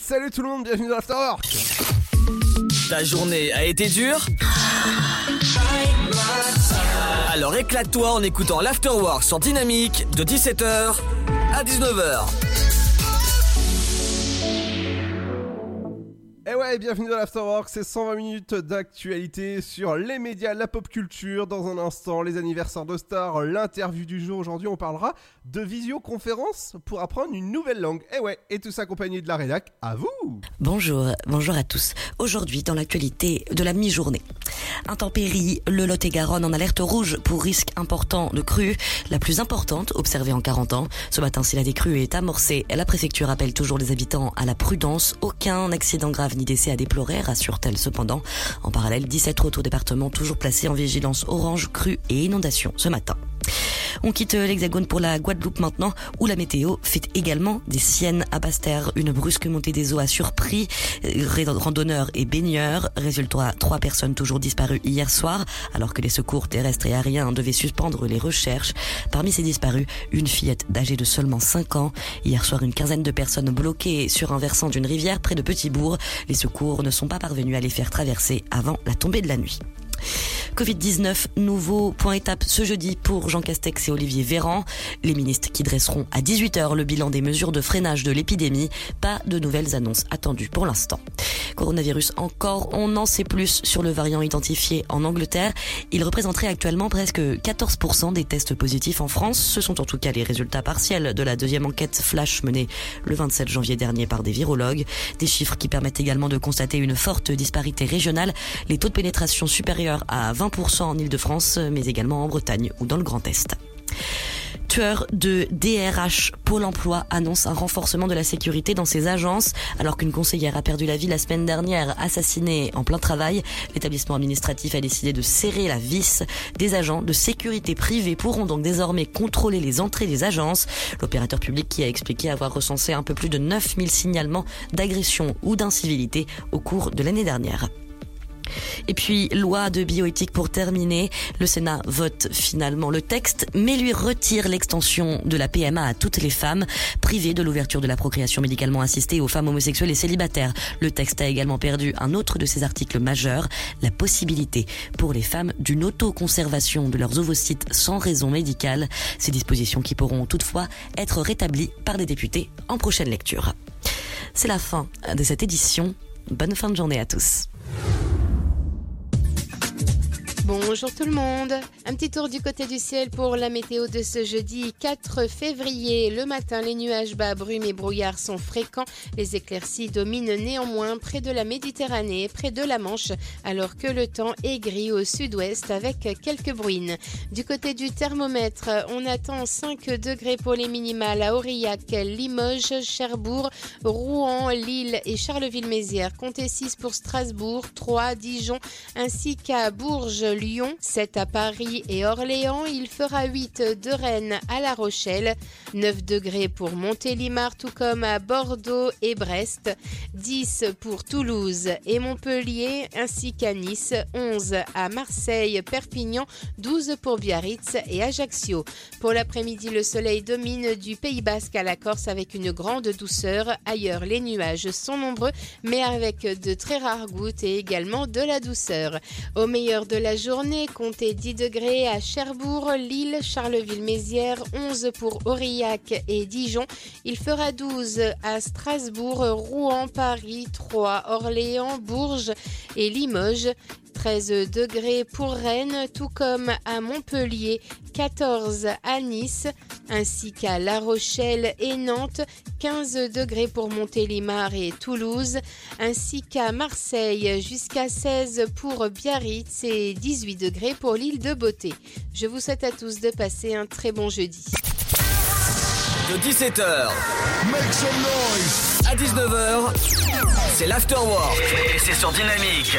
salut tout le monde, bienvenue dans l'Afterwork Ta journée a été dure Alors éclate-toi en écoutant l'Afterwork sur Dynamique de 17h à 19h. Et ouais, bienvenue dans l'Afterwork, c'est 120 minutes d'actualité sur les médias, la pop culture. Dans un instant, les anniversaires de stars, l'interview du jour. Aujourd'hui, on parlera de visioconférence pour apprendre une nouvelle langue. Et ouais, et tout ça accompagné de la rédac. À vous Bonjour, bonjour à tous. Aujourd'hui, dans l'actualité de la mi-journée. Intempéries, le Lot-et-Garonne en alerte rouge pour risque important de crue, la plus importante observée en 40 ans. Ce matin, si la décrue est amorcée, la préfecture appelle toujours les habitants à la prudence. Aucun accident grave ni décès à déplorer, rassure-t-elle cependant. En parallèle, 17 autres départements toujours placés en vigilance orange, crue et inondation ce matin. On quitte l'Hexagone pour la Guadeloupe maintenant, où la météo fait également des siennes à Basse-Terre. Une brusque montée des eaux a surpris randonneurs et baigneurs. Résultat, trois personnes toujours disparues hier soir, alors que les secours terrestres et aériens devaient suspendre les recherches. Parmi ces disparus, une fillette d'âge de seulement 5 ans. Hier soir, une quinzaine de personnes bloquées sur un versant d'une rivière près de Petit-Bourg. Les secours ne sont pas parvenus à les faire traverser avant la tombée de la nuit. Covid-19, nouveau point étape ce jeudi pour Jean Castex et Olivier Véran. Les ministres qui dresseront à 18h le bilan des mesures de freinage de l'épidémie. Pas de nouvelles annonces attendues pour l'instant. Coronavirus encore, on en sait plus sur le variant identifié en Angleterre. Il représenterait actuellement presque 14% des tests positifs en France. Ce sont en tout cas les résultats partiels de la deuxième enquête flash menée le 27 janvier dernier par des virologues. Des chiffres qui permettent également de constater une forte disparité régionale. Les taux de pénétration supérieurs à 20% en Ile-de-France, mais également en Bretagne ou dans le Grand Est tueur de DRH Pôle emploi annonce un renforcement de la sécurité dans ses agences alors qu'une conseillère a perdu la vie la semaine dernière assassinée en plein travail. L'établissement administratif a décidé de serrer la vis. Des agents de sécurité privée pourront donc désormais contrôler les entrées des agences. L'opérateur public qui a expliqué avoir recensé un peu plus de 9000 signalements d'agression ou d'incivilité au cours de l'année dernière. Et puis, loi de bioéthique pour terminer. Le Sénat vote finalement le texte, mais lui retire l'extension de la PMA à toutes les femmes, privées de l'ouverture de la procréation médicalement assistée aux femmes homosexuelles et célibataires. Le texte a également perdu un autre de ses articles majeurs, la possibilité pour les femmes d'une autoconservation de leurs ovocytes sans raison médicale. Ces dispositions qui pourront toutefois être rétablies par les députés en prochaine lecture. C'est la fin de cette édition. Bonne fin de journée à tous. Bonjour tout le monde. Un petit tour du côté du ciel pour la météo de ce jeudi 4 février. Le matin, les nuages bas, brumes et brouillards sont fréquents. Les éclaircies dominent néanmoins près de la Méditerranée, près de la Manche, alors que le temps est gris au sud-ouest avec quelques bruines. Du côté du thermomètre, on attend 5 degrés pour les minimales à Aurillac, Limoges, Cherbourg, Rouen, Lille et Charleville-Mézières. Comptez 6 pour Strasbourg, 3, Dijon ainsi qu'à Bourges, Lyon, 7 à Paris et Orléans. Il fera 8 de Rennes à La Rochelle, 9 degrés pour Montélimar, tout comme à Bordeaux et Brest, 10 pour Toulouse et Montpellier, ainsi qu'à Nice, 11 à Marseille, Perpignan, 12 pour Biarritz et Ajaccio. Pour l'après-midi, le soleil domine du Pays Basque à la Corse avec une grande douceur. Ailleurs, les nuages sont nombreux, mais avec de très rares gouttes et également de la douceur. Au meilleur de la journée, journée, comptez 10 degrés à Cherbourg, Lille, Charleville-Mézières, 11 pour Aurillac et Dijon. Il fera 12 à Strasbourg, Rouen, Paris, Troyes, Orléans, Bourges et Limoges. 13 degrés pour Rennes, tout comme à Montpellier, 14 à Nice, ainsi qu'à La Rochelle et Nantes, 15 degrés pour Montélimar et Toulouse, ainsi qu'à Marseille, jusqu'à 16 pour Biarritz et 18 degrés pour l'île de Beauté. Je vous souhaite à tous de passer un très bon jeudi. De 17h Make some noise à 19h, c'est l'afterwork et c'est sur Dynamique.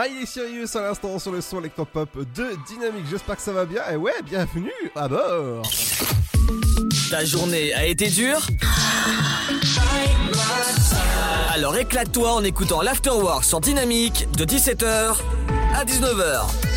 Miley Cyrus à l'instant sur le son électropop de Dynamique. J'espère que ça va bien. Et ouais, bienvenue à bord. Ta journée a été dure Alors éclate-toi en écoutant l'Afterwork sur Dynamique de 17h à 19h.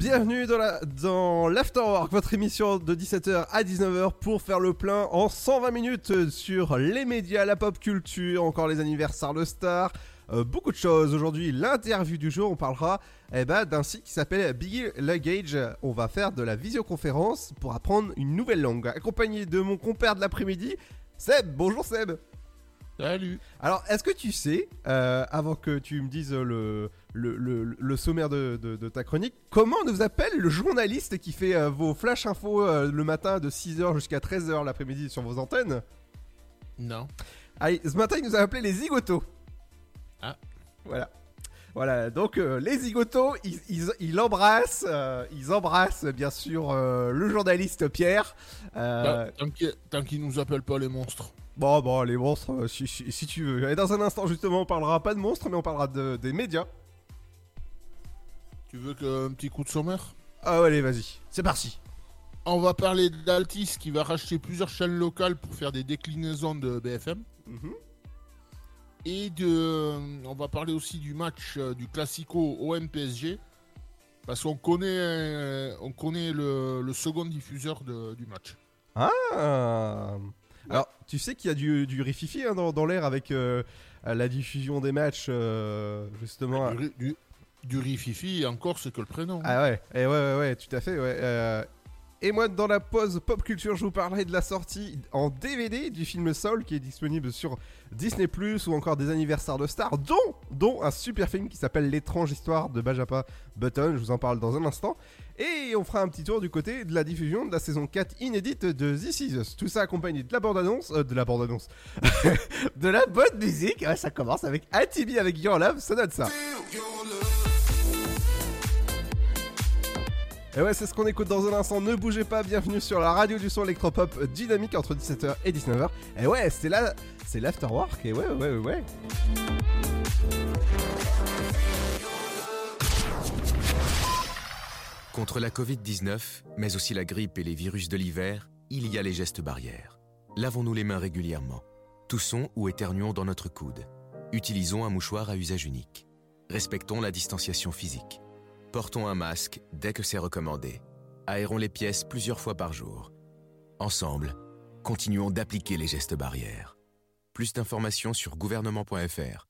Bienvenue dans la dans l'Afterwork, votre émission de 17h à 19h pour faire le plein en 120 minutes sur les médias, la pop culture, encore les anniversaires de stars, euh, beaucoup de choses. Aujourd'hui, l'interview du jour, on parlera eh ben, d'un site qui s'appelle Biggie Luggage. On va faire de la visioconférence pour apprendre une nouvelle langue, accompagné de mon compère de l'après-midi, Seb. Bonjour Seb. Salut. Alors, est-ce que tu sais, euh, avant que tu me dises le, le, le- le sommaire de, de- de ta chronique, comment nous appelle le journaliste qui fait euh, vos flash infos euh, le matin de 6h jusqu'à 13h l'après-midi sur vos antennes? Non. Allez, ce matin, il nous a appelé les zigotos. Ah. Voilà. Voilà, donc euh, les zigotos, ils, ils, ils embrassent, ils embrassent bien sûr le journaliste Pierre. Tant- Tant qu'il tant qu'il nous appelle pas les monstres. Bon, bon, les monstres, si, si- si tu veux. Et dans un instant, justement, on parlera pas de monstres, mais on parlera de, des médias. Tu veux que un petit coup de sommaire? Ah, ouais, allez, vas-y, c'est parti. On va parler d'Altis qui va racheter plusieurs chaînes locales pour faire des déclinaisons de BFM. Mhm. Et de, on va parler aussi du match euh, du Classico OM-PSG. Parce qu'on connaît, euh, on connaît le, le second diffuseur de- du match. Ah. Alors, tu sais qu'il y a du, du rififi hein, dans, dans l'air avec euh, la diffusion des matchs, euh, justement. Du, du Rififi, et encore, c'est que le prénom. Ah ouais, et ouais, ouais, ouais, tout à fait, ouais. euh, Et moi, dans la pause pop culture, je vous parlerai de la sortie en DVD du film Soul qui est disponible sur Disney Plus ou encore des anniversaires de stars, dont, dont un super film qui s'appelle L'étrange histoire de Bajapa Button. Je vous en parle dans un instant. Et on fera un petit tour du côté de la diffusion de la saison 4 inédite de This Is Us. Tout ça accompagné de la bande-annonce, euh, de la bande-annonce, de la bonne musique. Ouais, ça commence avec ATB avec Your Love, ça donne ça. Et ouais, c'est ce qu'on écoute dans un instant. Ne bougez pas, bienvenue sur la radio du son électropop dynamique entre 17h et 19h. Et ouais, c'est là, c'est l'afterwork. Et ouais, ouais, ouais, ouais. Contre la Covid-19, mais aussi la grippe et les virus de l'hiver, il y a les gestes barrières. Lavons-nous les mains régulièrement. Toussons ou éternuons dans notre coude. Utilisons un mouchoir à usage unique. Respectons la distanciation physique. Portons un masque dès que c'est recommandé. Aérons les pièces plusieurs fois par jour. Ensemble, continuons d'appliquer les gestes barrières. Plus d'informations sur gouvernement.fr.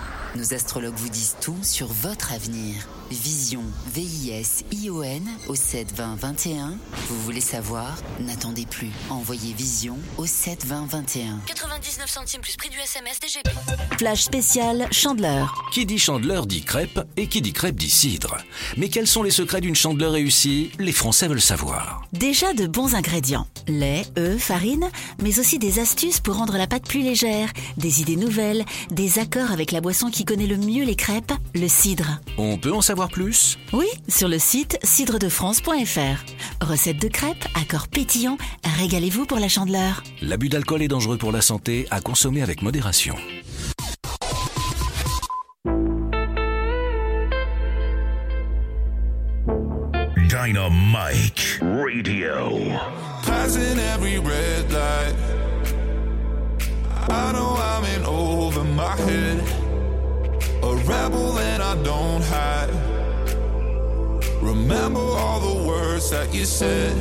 Nos astrologues vous disent tout sur votre avenir. Vision, V-I-S-I-O-N au 7 20 21. Vous voulez savoir? N'attendez plus. Envoyez Vision au 7 20 21. 99 centimes plus prix du SMS DGP. Flash spécial Chandeleur. Qui dit chandeleur dit crêpe et qui dit crêpe dit cidre. Mais quels sont les secrets d'une chandeleur réussie? Les Français veulent savoir. Déjà de bons ingrédients. Lait, œufs, farine, mais aussi des astuces pour rendre la pâte plus légère, des idées nouvelles, des accords avec la boisson qui connaît le mieux les crêpes, le cidre. On peut en savoir plus? Oui, sur le site cidredefrance.fr. Recette de crêpes, accords pétillants, régalez-vous pour la chandeleur. L'abus d'alcool est dangereux pour la santé, à consommer avec modération. Dynamite Radio. Passing every red light. I know I'm in over my head. A rebel and I don't hide. Remember all the words that you said.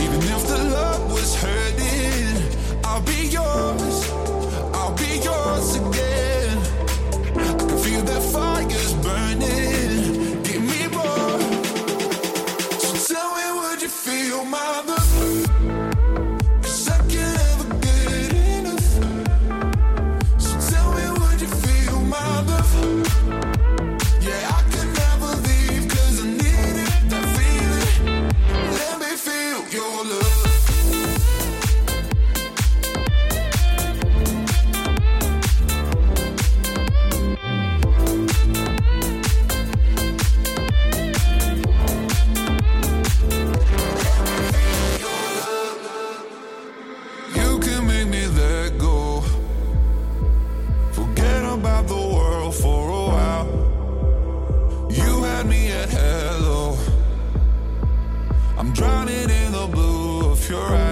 Even if the love was hurting, I'll be yours. I'll be yours again. I can feel that fire's burning. Blue of your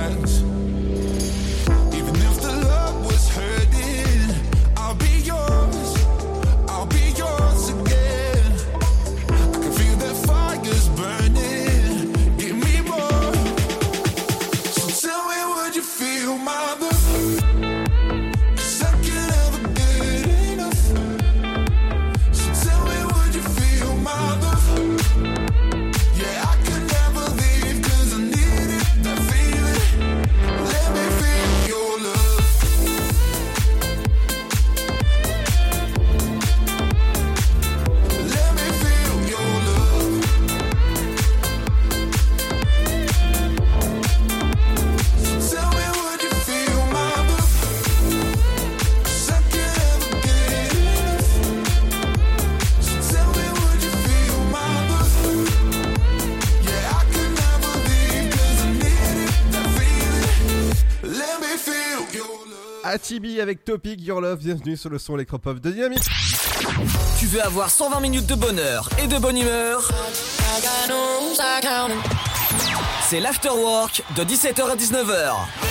avec Topic Your Love, bienvenue sur le son électropop de Dynamique. Tu veux avoir 120 minutes de bonheur et de bonne humeur? C'est l'afterwork de 17h à 19h.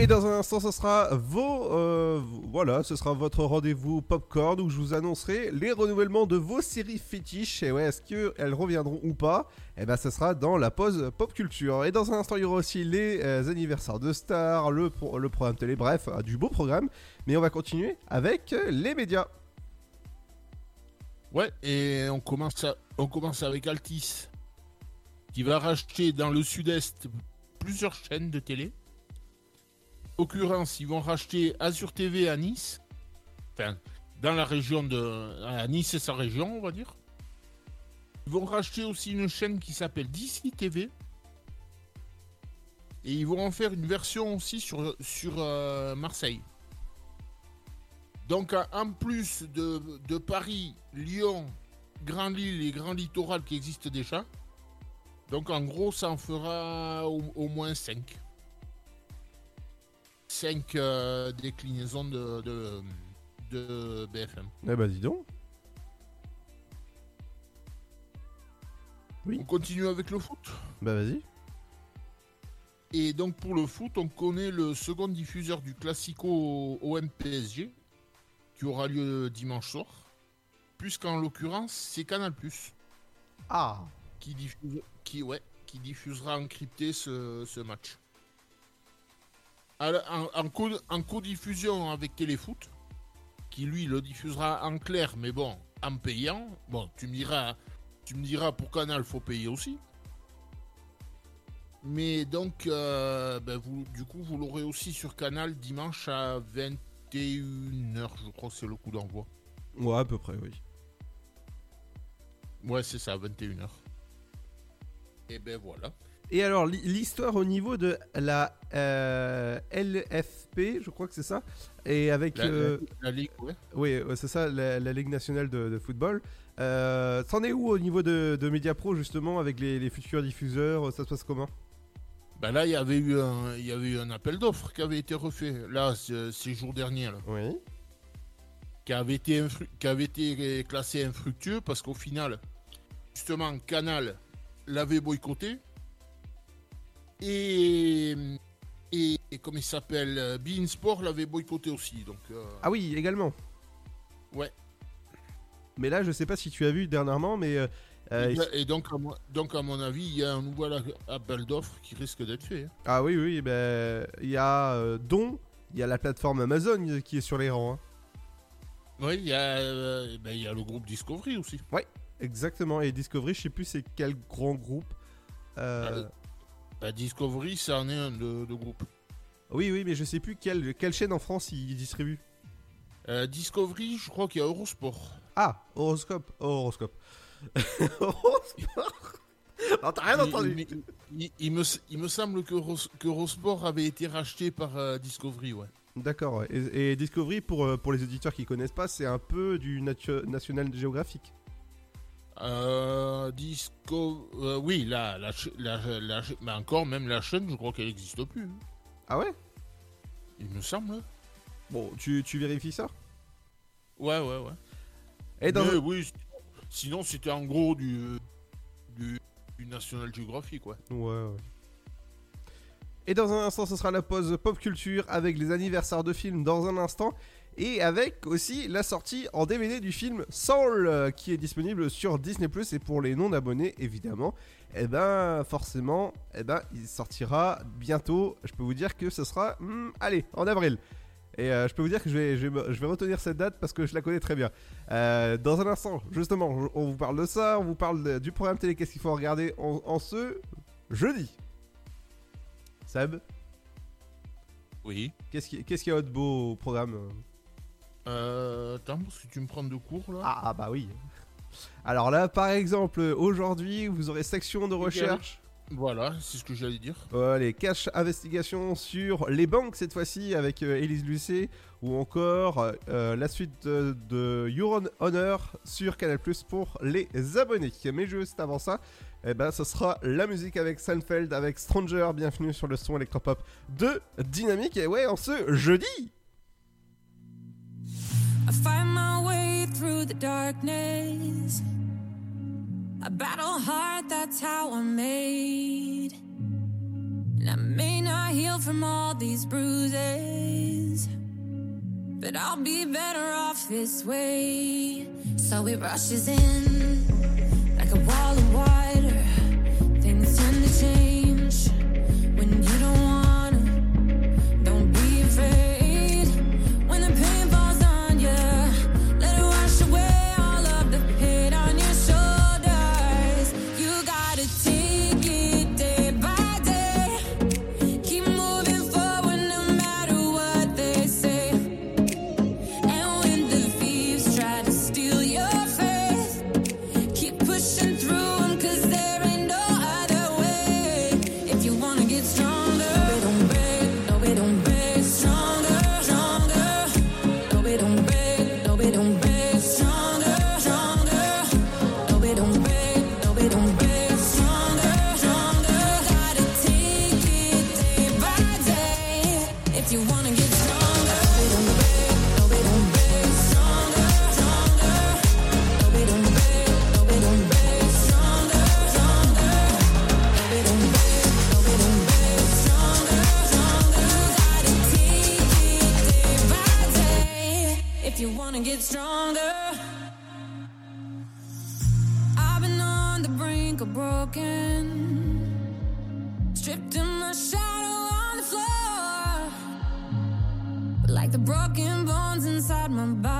Et dans un instant, ce sera vos, euh, voilà, ce sera votre rendez-vous popcorn où je vous annoncerai les renouvellements de vos séries fétiches. Et ouais, est-ce qu'elles reviendront ou pas? Eh ben, ce sera dans la pause pop culture. Et dans un instant, il y aura aussi les euh, anniversaires de stars, le, pro- le programme télé, bref, euh, du beau programme. Mais on va continuer avec les médias. Ouais, et on commence, on commence avec Altis, qui va racheter dans le sud-est plusieurs chaînes de télé. Occurrence, ils vont racheter Azure TV à Nice, enfin, dans la région de. Nice et sa région, on va dire. Ils vont racheter aussi une chaîne qui s'appelle DC TV. Et ils vont en faire une version aussi sur, euh, Marseille. Donc, en- plus de, de Paris, Lyon, Grand Lille et Grand Littoral qui existent déjà, donc en gros, ça en fera au, au moins 5. 5 déclinaisons de, de, de BFM. Eh bah dis donc. On continue avec le foot? Bah vas-y. Et donc pour le foot, on connaît le second diffuseur du Classico OM-PSG, qui aura lieu dimanche soir, puisqu'en l'occurrence, c'est Canal+. Ah Qui, diffuse, qui, ouais, qui diffusera encrypté ce, ce match. En, en, co- en co-diffusion avec Téléfoot, qui lui le diffusera en clair, mais bon, en payant. Bon, tu me diras, tu me diras pour Canal, faut payer aussi. Mais donc, euh, ben, vous, du coup, vous l'aurez aussi sur Canal dimanche à 21h, je crois que c'est le coup d'envoi. Ouais, à peu près, oui. Ouais, c'est ça, 21h. Et ben voilà. Et alors, l'histoire au niveau de la euh, LFP, je crois que c'est ça, et avec... La- euh, la Ligue, ouais. Oui, c'est ça, la, la Ligue nationale de, de football. Euh, C'en est où au niveau de, de Mediapro, justement, avec les, les futurs diffuseurs Ça se passe comment? Ben là, il y avait eu un, il y avait eu un appel d'offres qui avait été refait, là, ce- ces jours derniers. Là. Oui. Qui avait, été infru- qui avait été classé infructueux parce qu'au final, justement, Canal l'avait boycotté. Et, et, et comme il s'appelle, euh, Bein Sport l'avait boycotté aussi. Donc, euh, Ah oui, également. ouais. Mais là, je sais pas si tu as vu dernièrement, mais... euh, euh, Et, et donc, à mon, donc, à mon avis, il y a un nouvel appel d'offres qui risque d'être fait. hein. Ah oui, oui, ben, il y a euh, dont il y a la plateforme Amazon qui est sur les rangs. hein. Oui, il y, a, euh, ben, il y a le groupe Discovery aussi. Ouais, exactement. Et Discovery, je sais plus c'est quel grand groupe. Euh, Bah, Discovery, ça en est un de, de groupe. Oui, oui, mais je sais plus quelle, quelle chaîne en France il distribue. Euh, Discovery, je crois qu'il y a Eurosport. Ah, horoscope. Oh, horoscope. horoscope. Non, t'as rien Il- entendu. Il, il- il me, il me semble que, avait été racheté par euh, Discovery, ouais. D'accord, ouais. et, et Discovery, pour, euh, pour les auditeurs qui connaissent pas, c'est un peu du National Geographic. Euh, Disco... euh, oui, la, la, la, la encore, même la chaîne, je crois qu'elle n'existe plus. Ah ouais? Il me semble. Bon, tu, tu vérifies ça? Ouais, ouais, ouais. Et dans Mais oui, si- sinon c'était en gros du, du, du National Geographic, ouais. Ouais, ouais. Et dans un instant, ce sera la pause pop culture avec les anniversaires de films dans un instant. Et avec aussi la sortie en DVD du film Soul euh, qui est disponible sur Disney Plus et pour les non-abonnés évidemment. Et ben forcément, eh ben, il sortira bientôt. Je peux vous dire que ce sera, hmm, allez, en avril. Et euh, je peux vous dire que je vais, je, vais, je vais retenir cette date parce que je la connais très bien. Euh, dans un instant, justement, on vous parle de ça, on vous parle de- du programme télé, qu'est-ce qu'il faut regarder en, en ce jeudi? Seb? Oui. Qu'est-ce qui- qu'est-ce qu'il y a de beau au programme? Euh attends, parce que tu me prends de cours là. Ah, ah, bah oui. Alors là, par exemple, aujourd'hui, vous aurez section de recherche. Voilà, c'est ce que j'allais dire. Euh, les cash investigations sur les banques cette fois-ci avec euh, Élise Lucet ou encore euh, la suite de, de Your Honor sur Canal Plus pour les abonnés. Mais juste avant ça, eh ben, ce sera la musique avec Seinfeld, avec Stranger. Bienvenue sur le son électropop de Dynamique. Et ouais, en ce jeudi. I find my way through the darkness. I battle hard, that's how I'm made. And I may not heal from all these bruises, but I'll be better off this way. So it rushes in like a wall of water. Things tend to change you wanna get stronger. I've been on the brink of broken, stripped in my shadow on the floor, like the broken bones inside my body.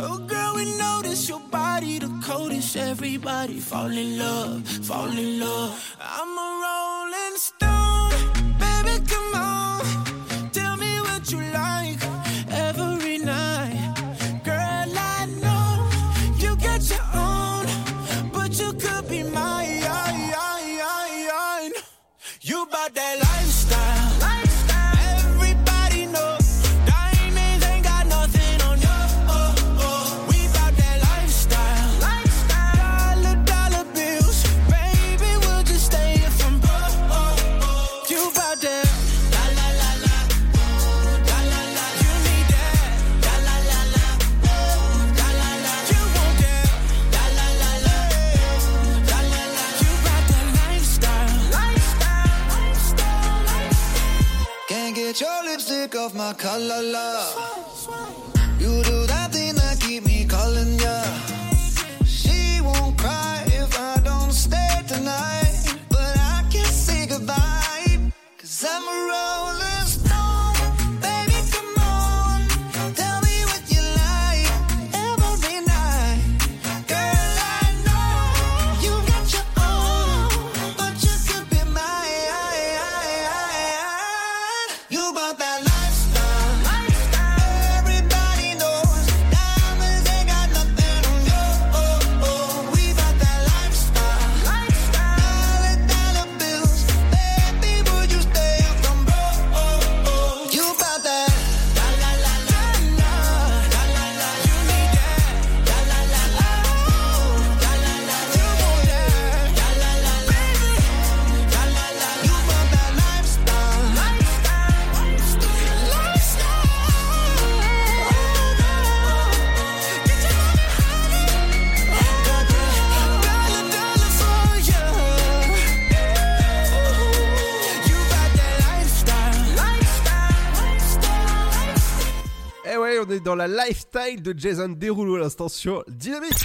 Oh girl, we notice your body the coldest. Everybody fall in love, fall in love. I'm a rolling stone, baby, come on. Lipstick off my collar, love. You do that thing that keep me calling ya. She won't cry if I don't stay tonight. But I can't say goodbye. Cause I'm a dans la lifestyle de Jason Derulo à l'instant sur Dynamique.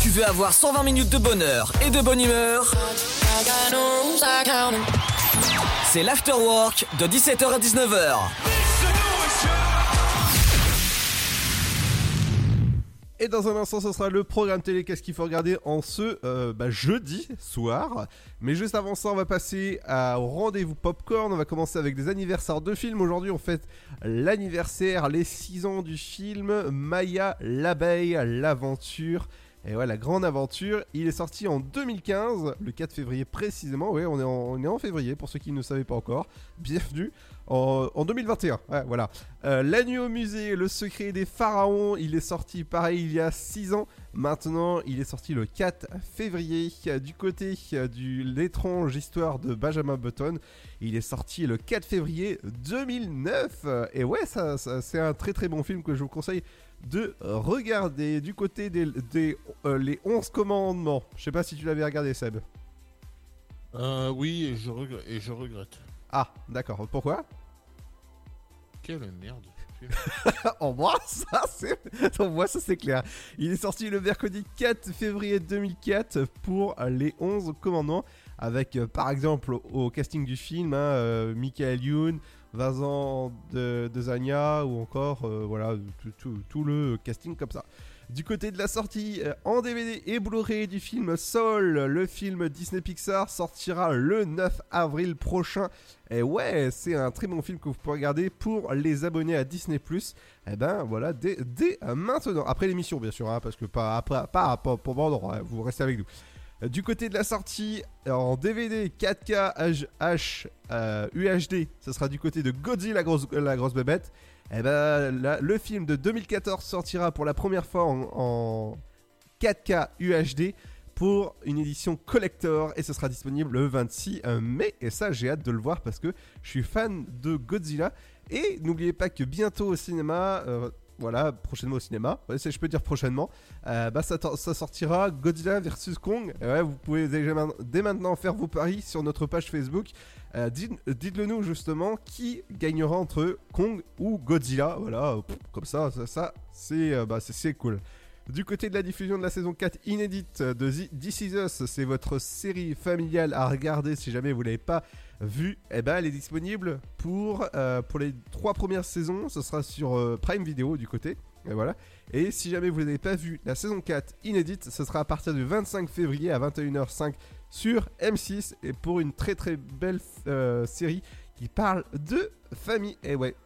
Tu veux avoir 120 minutes de bonheur et de bonne humeur? C'est l'afterwork de 17h à 19h. Et dans un instant, ce sera le programme télé Qu'est-ce qu'il faut regarder en ce euh, bah, jeudi soir? Mais juste avant ça, on va passer à- au rendez-vous popcorn. On va commencer avec des anniversaires de films. Aujourd'hui, on fête l'anniversaire, les 6 ans du film Maya, l'abeille, l'aventure. Et ouais, la grande aventure. Il est sorti en 2015, le 4 février précisément. Ouais, on est en, février pour ceux qui ne savaient pas encore. Bienvenue. En, en 2021, ouais, voilà. Euh, La nuit au musée, le secret des pharaons, il est sorti pareil il y a 6 ans. Maintenant, il est sorti le 4 février. Du côté du l'étrange histoire de Benjamin Button, il est sorti le 4 février 2009. Euh, Et ouais, ça, c'est un très très bon film que je vous conseille de regarder du côté des, euh, les 11 commandements. Je sais pas si tu l'avais regardé, Seb. Euh, oui, et je regrette. Ah, d'accord. Pourquoi? Quelle merde. En moi, ça c'est, en moi, ça c'est clair. Il est sorti le mercredi 4 février 2004 pour les 11 commandements, avec euh, par exemple au casting du film, hein, euh, Michael Youn, Vincent de, de Zania ou encore euh, voilà tout, tout- tout le casting comme ça. Du côté de la sortie euh, en DVD et Blu-ray du film Soul, le film Disney Pixar sortira le 9 avril prochain. Et ouais, c'est un très bon film que vous pouvez regarder pour les abonnés à Disney+. Et ben voilà, dès, euh, maintenant. Après l'émission bien sûr, hein, parce que pas, pas, pas, pour Bordeaux, hein, vous restez avec nous. Euh, Du côté de la sortie en DVD 4K H, H, euh, UHD, ce sera du côté de Godzilla la grosse, la grosse bébête. Et ben là, le film de 2014 sortira pour la première fois en, en 4K UHD pour une édition collector et ce sera disponible le 26 mai. Et ça j'ai hâte de le voir parce que je suis fan de Godzilla. Et n'oubliez pas que bientôt au cinéma euh, voilà prochainement au cinéma ouais, je peux dire prochainement euh, bah, ça, sortira Godzilla vs Kong. Et ouais, vous pouvez dès maintenant faire vos paris sur notre page Facebook Euh, dites, dites-le nous justement qui gagnera entre Kong ou Godzilla voilà comme ça ça, ça, c'est euh, bah, cool du côté de la diffusion de la saison 4 inédite de This Is Us, c'est votre série familiale à regarder si jamais vous l'avez pas vue. Et ben elle est disponible pour, euh, pour les trois premières saisons. Ce sera sur Prime Video du côté. Voilà. Et si jamais vous n'avez pas vu la saison 4 inédite, ce sera à partir du 25 février à 21h05 sur M6 et pour une très très belle euh, série qui parle de famille. Et ouais,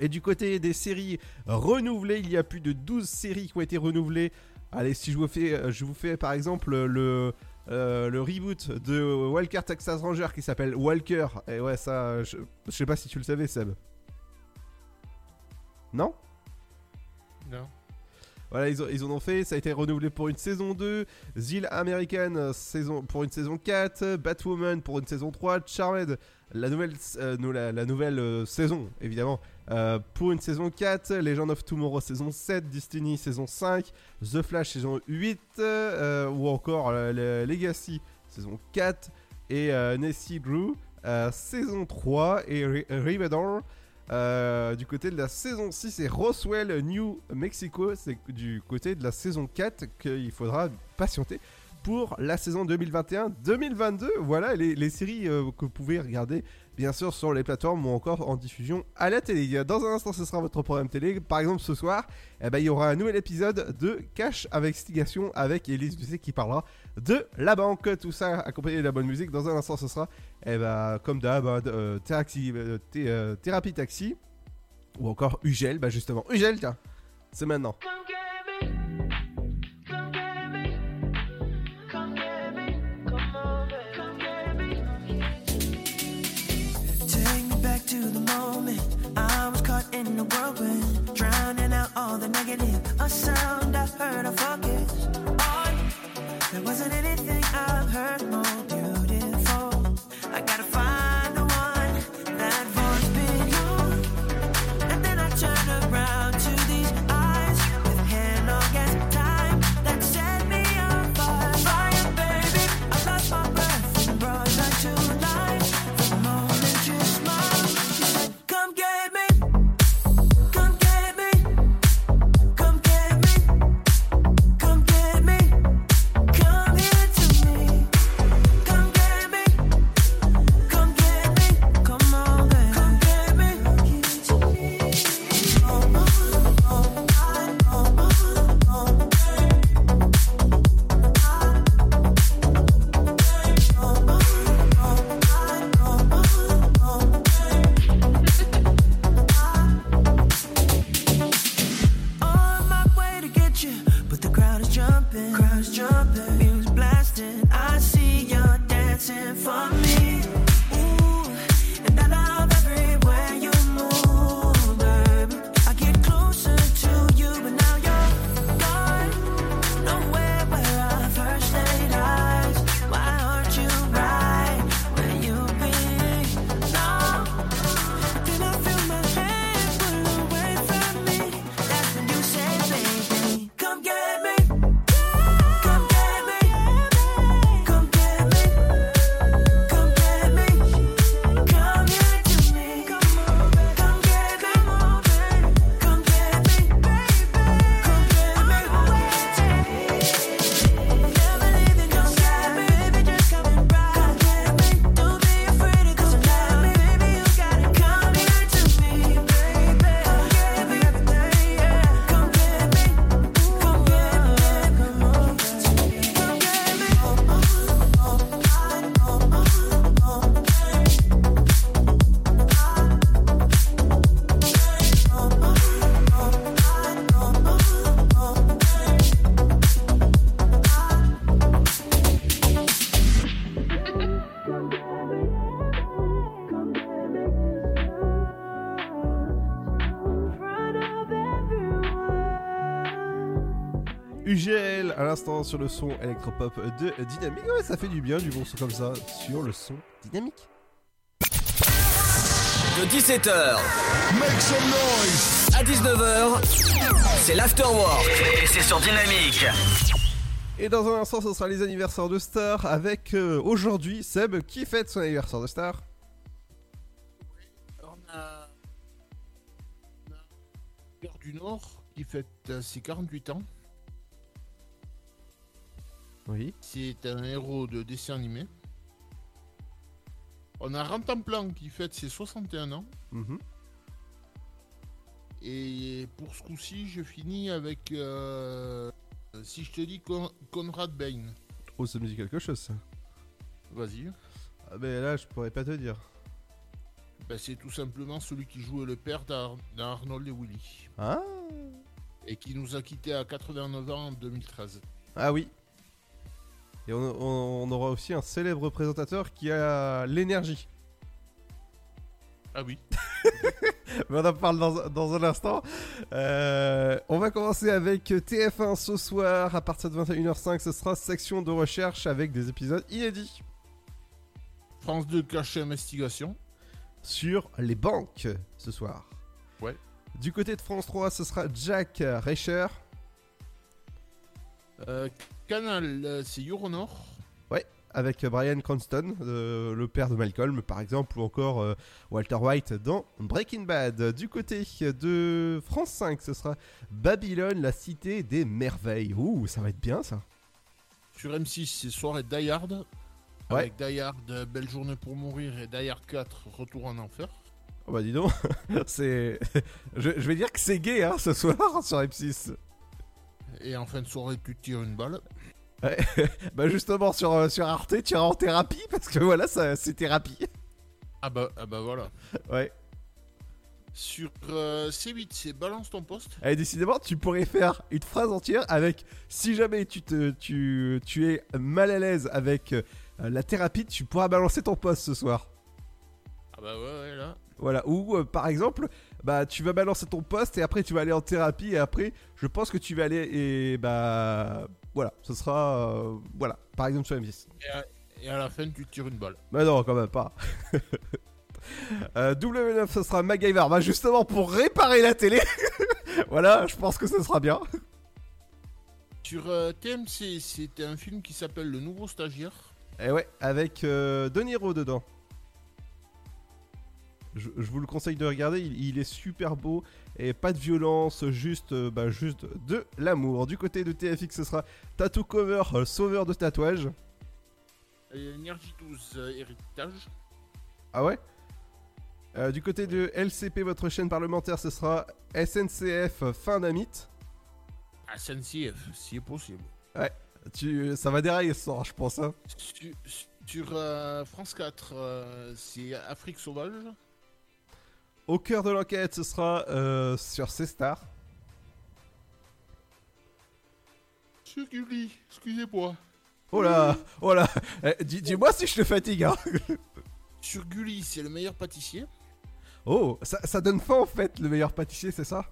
et du côté des séries renouvelées, il y a plus de 12 séries qui ont été renouvelées. Allez, si je vous fais, euh, je vous fais par exemple le, euh, le reboot de Walker Texas Ranger qui s'appelle Walker. Et ouais, ça, je, je sais pas si tu le savais, Seb. Non? Non. Voilà, ils, en ont fait, ça a été renouvelé pour une saison 2, Zil American euh, saison, pour une saison 4, Batwoman pour une saison 3, Charmed, la nouvelle, euh, la, nouvelle euh, saison évidemment, pour une saison 4, Legend of Tomorrow saison 7, Destiny saison 5, The Flash saison 8, euh, ou encore le Legacy saison 4, et Nessie Drew saison 3, et Ri- Riverdale euh, du côté de la saison 6 et Roswell, New Mexico, c'est du côté de la saison 4 qu'il faudra patienter pour la saison 2021-2022. Voilà les, séries euh, que vous pouvez regarder bien sûr sur les plateformes ou encore en diffusion à la télé. Dans un instant, ce sera votre programme télé. Par exemple, ce soir, eh ben, il y aura un nouvel épisode de Cash Investigation avec Elise Ducé qui parlera de la banque. Tout ça accompagné de la bonne musique. Dans un instant, ce sera eh ben, comme d'hab, euh, euh, euh, thérapie taxi ou encore Ugel. Bah justement, Ugel, tiens, c'est maintenant. Caught in the whirlwind, drowning out all the negative. A sound I heard, I focused on. There wasn't anything I've heard more beautiful. L'instant sur le son électropop de Dynamique. Ouais, ça fait du bien du bon son comme ça sur le son Dynamique. De 17h Make some noise à 19h, c'est l'afterwork et c'est sur Dynamique. Et dans un instant, ce sera les anniversaires de stars avec euh, aujourd'hui Seb qui fête son anniversaire de star. On a, on a du Nord qui fête ses 48 ans. Oui. C'est un héros de dessin animé. On a Rantanplan qui fête ses 61 ans. Mhm. Et pour ce coup-ci, je finis avec. euh, si je te dis Con- Conrad Bain. Oh, ça me dit quelque chose ça. Vas-y. Ah, mais là, je pourrais pas te dire. Ben, c'est tout simplement celui qui jouait le père d'Ar- d'Arnold et Willy. Ah Et qui nous a quittés à 89 ans en 2013. Ah oui. Et on, on- on aura aussi un célèbre présentateur qui a l'énergie. Ah oui. Mais on en parle dans, dans un instant. Euh, on va commencer avec TF1 ce soir. À partir de 21h05, ce sera section de recherche avec des épisodes inédits. France 2 Cachet Investigation. Sur les banques ce soir. Ouais. Du côté de France 3, ce sera Jack Reicher. Euh, Canal, euh, c'est Euronor. Ouais, avec Brian Cranston, euh, le père de Malcolm par exemple, ou encore euh, Walter White dans Breaking Bad. Du côté de France 5, ce sera Babylone, la cité des merveilles. Ouh, ça va être bien ça. Sur M6, c'est Soirée Die Hard. Ouais. Avec Die Hard, Belle Journée pour Mourir et Die Hard 4, Retour en Enfer. Oh bah dis donc, c'est... je, je vais dire que c'est gay hein, ce soir sur M6. Et en fin de soirée, tu tires une balle. Ouais. bah justement sur, euh, sur Arte, tu iras en thérapie parce que voilà, ça, c'est thérapie. Ah bah, ah bah voilà. Ouais. Sur euh, C8, c'est Balance ton poste. Et décidément, tu pourrais faire une phrase entière avec si jamais tu, te, tu, tu es mal à l'aise avec euh, la thérapie, tu pourras balancer ton poste ce soir. Ah bah ouais, ouais, là. Voilà, ou euh, par exemple, bah tu vas balancer ton poste et après tu vas aller en thérapie et après je pense que tu vas aller et bah voilà, ce sera euh, voilà, par exemple sur M10. Et à, et à la fin, tu tires une balle. Mais non, quand même pas. Euh, W9 ce sera MacGyver, bah justement pour réparer la télé. voilà, je pense que ce sera bien. Sur euh, TMC, c'était un film qui s'appelle Le Nouveau Stagiaire. Et ouais, avec euh, De Niro dedans. Je, je vous le conseille de regarder, il, il est super beau et pas de violence, juste, euh, bah, juste de l'amour. Du côté de TFX, ce sera Tattoo Cover, euh, sauveur de tatouage. Et Énergie 12, euh, Héritage. Ah ouais? Euh, Du côté de LCP, votre chaîne parlementaire, ce sera SNCF, fin d'Amit. SNCF, si possible. Ouais, tu, ça va dérailler ce soir, je pense. Hein. Sur, sur, France 4, euh, c'est Afrique Sauvage. Au cœur de l'enquête, ce sera euh, sur C-Star. Sur Gulli, excusez-moi. Oh là, oh là, Eh, dis- dis-moi si je te fatigue. Hein. Sur Gulli, c'est le meilleur pâtissier. Oh, ça, ça donne faim en fait, le meilleur pâtissier, c'est ça?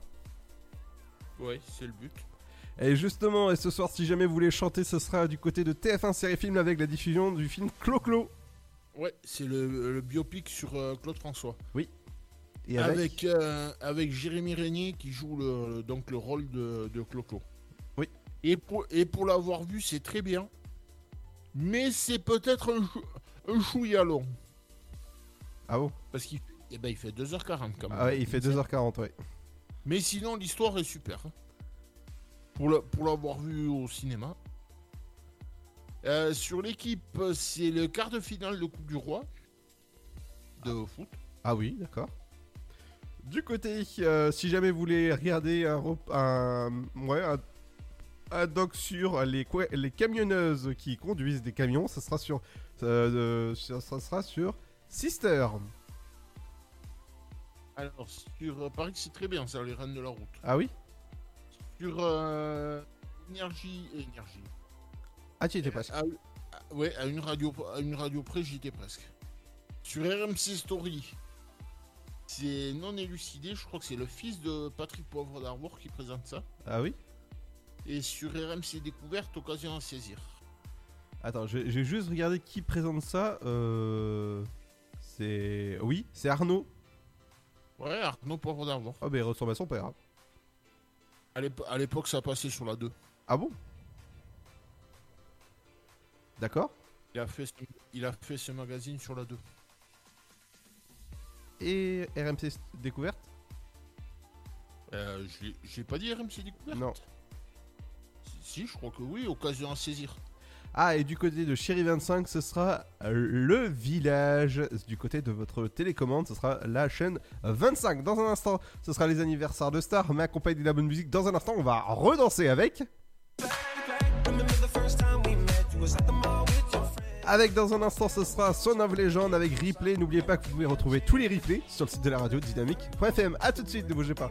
Ouais, c'est le but. Et justement, et ce soir, si jamais vous voulez chanter, ce sera du côté de TF1 Série Film avec la diffusion du film Clo-Clo. Ouais, c'est le, le biopic sur euh, Claude François. Oui. Et avec, Avec, euh, avec Jérémy Régnier qui joue le, donc le rôle de, de Clo-Clo. Oui. Et pour, et pour l'avoir vu, c'est très bien. Mais c'est peut-être un, chou- un chouïa long. Ah bon? Parce qu'il eh ben, il fait 2h40 quand même. Ah ouais, il fait 2h40, ouais. Mais sinon, l'histoire est super. hein. Pour le- pour l'avoir vu au cinéma. Euh, sur l'équipe, c'est le quart de finale de Coupe du Roi de foot. Ah oui, d'accord. Du côté, euh, si jamais vous voulez regarder un, ouais, un, un doc sur les, camionneuses qui conduisent des camions, ça sera sur, euh, sur- ça sera sur Sister. Alors, sur euh, Paris, c'est très bien, ça, les reines de la route. Ah oui? Sur euh, énergie et énergie. Ah, tu étais presque. À, à- ouais, à une radio, à une radio près, j'y étais presque. Sur RMC Story, c'est non élucidé. Je crois que c'est le fils de Patrick Poivre d'Arbour qui présente ça. Ah oui? Et sur RMC Découverte, occasion à saisir. Attends, j'ai j'ai juste regardé qui présente ça. Euh... C'est. Oui, c'est Arnaud. Ouais, Arnaud Poivre d'Arvor. Ah, bah il ressemble à son père. hein. À l'épo- à l'époque, ça passait sur la 2. Ah bon? D'accord. Il a fait ce, il a fait ce magazine sur la 2. Et RMC Découverte Euh, l'ai pas dit RMC Découverte Non. Si, si, je crois que oui, occasion à saisir. Ah, et du côté de Chéri 25, ce sera euh, le village. Du côté de votre télécommande, ce sera la chaîne 25. Dans un instant, ce sera les anniversaires de stars, mais accompagné de la bonne musique. Dans un instant, on va redanser avec. Avec dans un instant, ce sera Son of Legend avec replay. N'oubliez pas que vous pouvez retrouver tous les replays sur le site de la radio dynamique.fm. A tout de suite, ne bougez pas.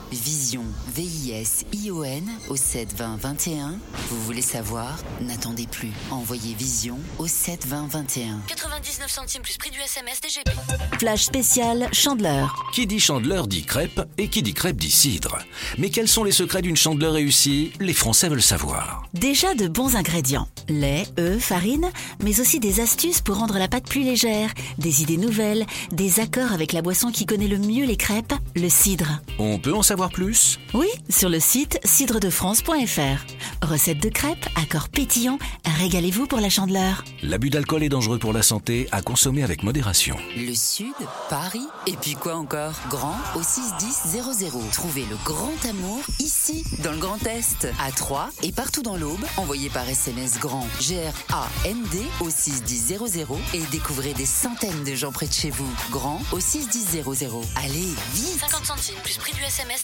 Vision, V-I-S-I-O-N au 7 20 21. Vous voulez savoir? N'attendez plus. Envoyez Vision au 7 20 21. 99 centimes plus prix du SMS DGP. Flash spécial Chandeleur. Qui dit chandeleur dit crêpe et qui dit crêpe dit cidre. Mais quels sont les secrets d'une chandeleur réussie? Les Français veulent savoir. Déjà de bons ingrédients. Lait, œufs, farine, mais aussi des astuces pour rendre la pâte plus légère, des idées nouvelles, des accords avec la boisson qui connaît le mieux les crêpes, le cidre. On peut en savoir plus? Oui, sur le site cidredefrance.fr. Recette de crêpes, accords pétillants, régalez-vous pour la chandeleur. L'abus d'alcool est dangereux pour la santé, à consommer avec modération. Le Sud, Paris, et puis quoi encore? Grand au 61000. Trouvez le grand amour ici, dans le Grand Est, à Troyes et partout dans l'Aube. Envoyez par SMS grand G-R-A-N-D au 61000 et découvrez des centaines de gens près de chez vous. Grand au 61000. Allez, vite 50 centimes plus prix du SMS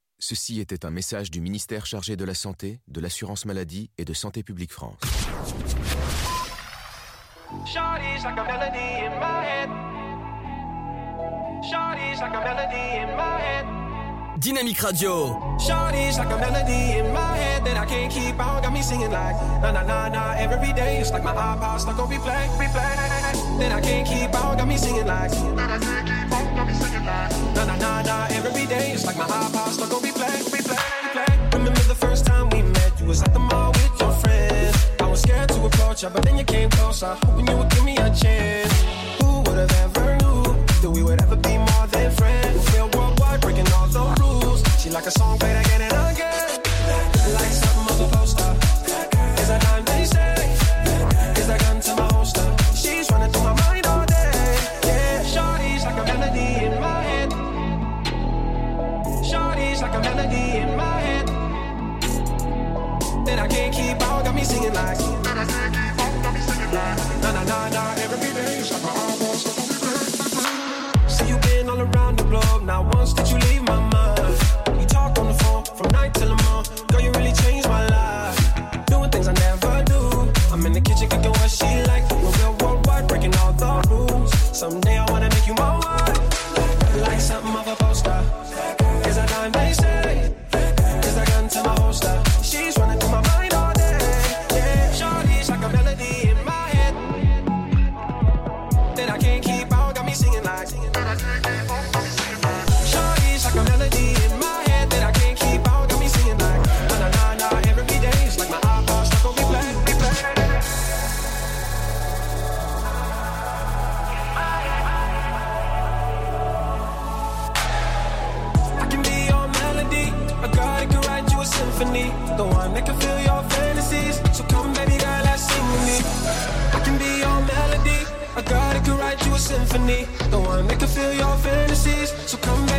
Ceci était un message du ministère chargé de la Santé, de l'Assurance Maladie et de Santé Publique France. Shawty's like a melody in my head. Shawty's like a melody in my head. Dynamique Radio. Shawty's like a melody in my head that I can't keep out. Got me singing like na na na na every day. It's like my iPod stuck on replay, replay. That I can't keep out. Got me singing like na na na na every day. It's like my iPod stuck on replay, replay, replay. Remember the first time we met? You was at the mall with your friends. I was scared to approach her, but then you came closer, hoping you would give me a chance. Who would have ever knew that we would ever be more than friends? We feel worldwide, breaking all the rules. She like a song played again and globe. Not once did you leave my mind. A girl that can write you a symphony. The one that can fill your fantasies. So come,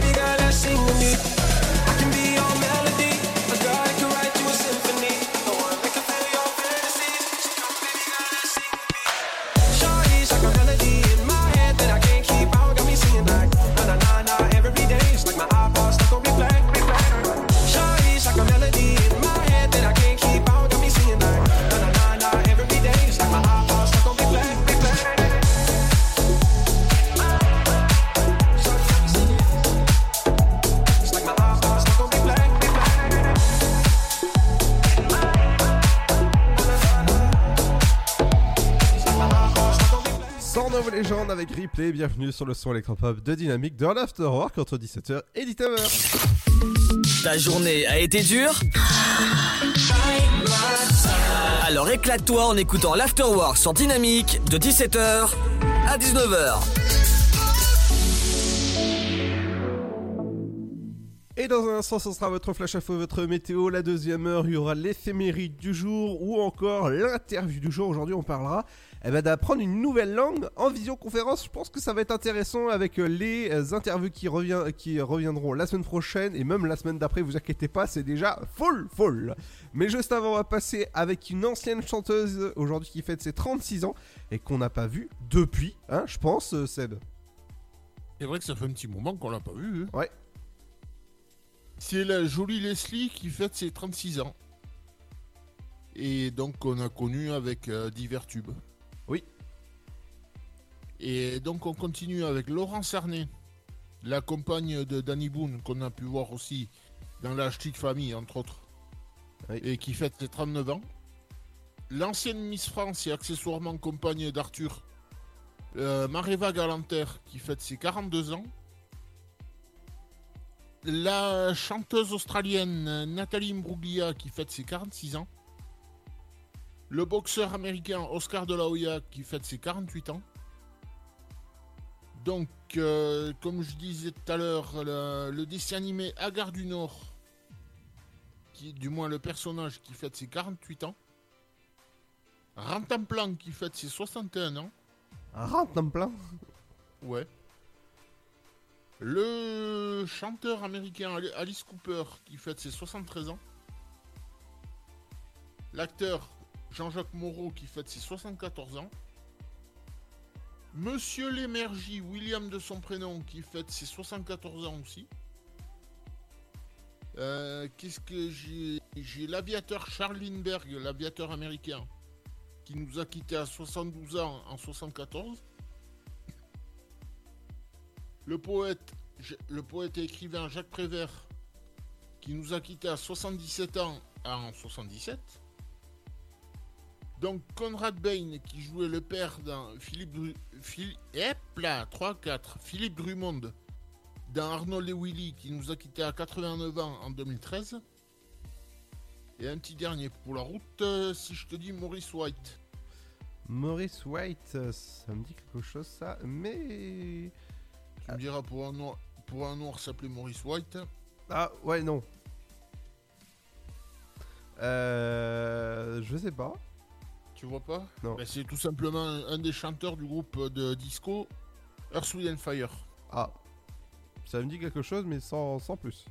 replay, bienvenue sur le son électropop de Dynamique dans l'Afterwork entre 17h et 19h. Ta journée a été dure Alors éclate-toi en écoutant l'Afterwork sur Dynamique de 17h à 19h. Et dans un instant, ce sera votre flash info, votre météo. La deuxième heure, il y aura l'éphéméride du jour ou encore l'interview du jour. Aujourd'hui, on parlera eh ben, d'apprendre une nouvelle langue en visioconférence. Je pense que ça va être intéressant avec euh, les euh, interviews qui, revient, qui reviendront la semaine prochaine et même la semaine d'après. Vous inquiétez pas, c'est déjà full, full. Mais juste avant, on va passer avec une ancienne chanteuse aujourd'hui qui fête ses 36 ans et qu'on n'a pas vue depuis, hein, je pense, euh, Seb. C'est vrai que ça fait un petit moment qu'on l'a pas vu. hein. Ouais. C'est la jolie Leslie qui fête ses 36 ans. Et donc on a connu avec euh, divers tubes. Oui. Et donc on continue avec Laurence Cerné, la compagne de Danny Boone qu'on a pu voir aussi dans la petite famille entre autres. Et qui fête ses 39 ans. L'ancienne Miss France et accessoirement compagne d'Arthur, euh, Mareva Galanter qui fête ses 42 ans. La chanteuse australienne Nathalie Imbruglia qui fête ses 46 ans. Le boxeur américain Oscar de la Hoya qui fête ses 48 ans. Donc, euh, comme je disais tout à l'heure, le, le dessin animé Agar du Nord, qui, du moins le personnage qui fête ses 48 ans. Rantanplan qui fête ses 61 ans. Rantanplan Ouais. Le chanteur américain Ali- Alice Cooper qui fête ses 73 ans. L'acteur Jean-Jacques Moreau qui fête ses 74 ans. Monsieur Lémergie, William de son prénom, qui fête ses 74 ans aussi. Euh, Qu'est-ce que j'ai J'ai l'aviateur Charles Lindbergh, l'aviateur américain, qui nous a quittés à 72 ans en 74. Le poète, le poète et écrivain Jacques Prévert, qui nous a quittés à 77 ans en 77. Donc Conrad Bain, qui jouait le père dans Philippe Dru- Phil- Hep là, 3-4, Philippe Drummond, dans Arnold et Willy, qui nous a quittés à 89 ans en 2013. Et un petit dernier pour la route, euh, si je te dis Maurice White. Maurice White, euh, ça me dit quelque chose ça, mais... Tu me diras pour un noir, pour un noir s'appeler Maurice White. Ah ouais non. Euh, je sais pas. Tu vois pas? Non. Ben, C'est tout simplement un, un des chanteurs du groupe de disco Earth, Wind and Fire. Ah, ça me dit quelque chose mais sans, sans plus.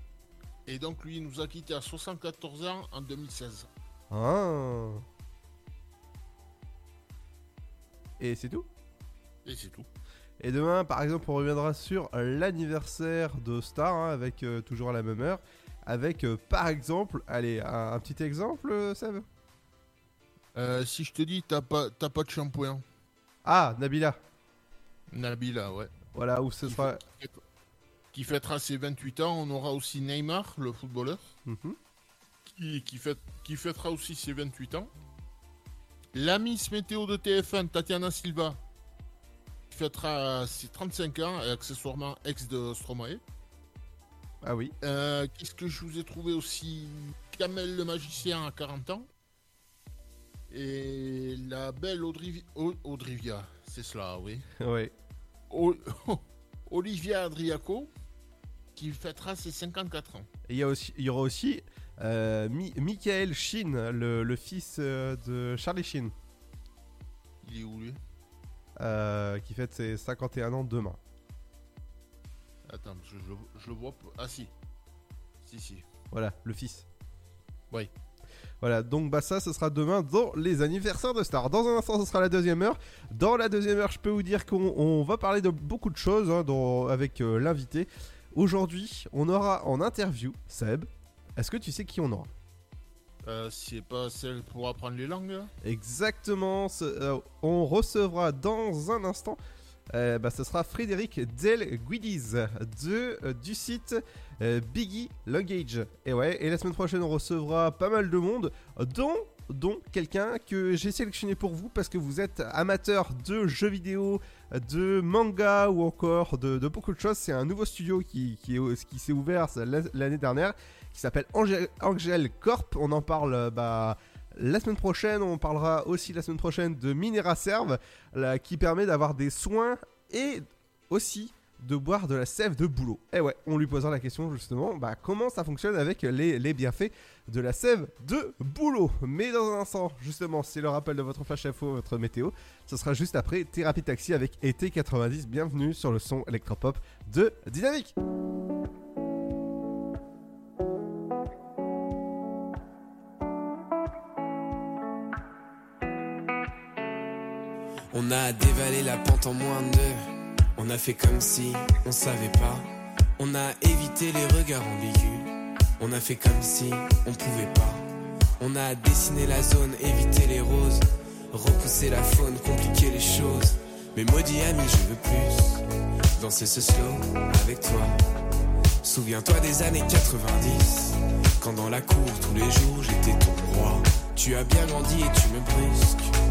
Et donc lui il nous a quittés à 74 ans en 2016. Ah. Et c'est tout? Et c'est tout. Et demain, par exemple, on reviendra sur l'anniversaire de Star, hein, avec euh, toujours à la même heure. Avec, euh, par exemple, allez, un, un petit exemple, euh, Seb? Si je te dis, t'as pas, t'as pas de shampoing. Ah, Nabila. Nabila, ouais. Voilà, où ce sera. Qui fêtera ses 28 ans. On aura aussi Neymar, le footballeur. Mhm. qui, qui, fête, qui fêtera aussi ses 28 ans. La Miss Météo de TF1, Tatiana Silva, fêtera ses 35 ans, et accessoirement ex de Stromae. Ah oui. Euh, Qu'est-ce que je vous ai trouvé aussi Kamel le magicien à 40 ans? Et la belle Audrivi- Au- Audrivia, c'est cela, oui. Ouais. O- Olivia Adriaco, qui fêtera ses 54 ans. Et il y, a aussi- il y aura aussi euh, Mi- Michael Sheen, le, le fils euh, de Charlie Sheen, Il est où lui? Euh, qui fête ses 51 ans demain. Attends, je, je, je le vois. Ah si. Si, si. Voilà, le fils. Oui. Voilà, donc bah ça, ce sera demain dans les anniversaires de Star. Dans un instant, ce sera la deuxième heure. Dans la deuxième heure, je peux vous dire qu'on on va parler de beaucoup de choses hein, dans- avec euh, l'invité. Aujourd'hui, on aura en interview Seb. Est-ce que tu sais qui on aura? Euh, c'est pas celle pour apprendre les langues là Exactement, euh, on recevra dans un instant, euh, bah, ce sera Frédéric Del Guidiz du site Biggie Luggage. Et la semaine prochaine on recevra pas mal de monde, dont, quelqu'un que j'ai sélectionné pour vous parce que vous êtes amateur de jeux vidéo, de manga ou encore de, de beaucoup de choses. C'est un nouveau studio qui s'est ouvert l'année dernière qui s'appelle Angel, Corp. On en parle euh, bah, la semaine prochaine. On parlera aussi la semaine prochaine de Minera Serve, qui permet d'avoir des soins et aussi de boire de la sève de boulot. Et ouais, on lui posera la question justement, bah, comment ça fonctionne avec les, les bienfaits de la sève de boulot. Mais dans un instant, justement, c'est le rappel de votre flash info, votre météo. Ce sera juste après Thérapie Taxi avec été 90. Bienvenue sur le son électropop de Dynamique. On a dévalé la pente en moins de. On a fait comme si on savait pas. On a évité les regards ambigus. On a fait comme si on pouvait pas. On a dessiné la zone, évité les roses. Repousser la faune, compliquer les choses. Mais maudit ami, je veux plus. Danser ce slow avec toi. Souviens-toi des années 90. Quand dans la cour, tous les jours, j'étais ton roi. Tu as bien grandi et tu me brusques.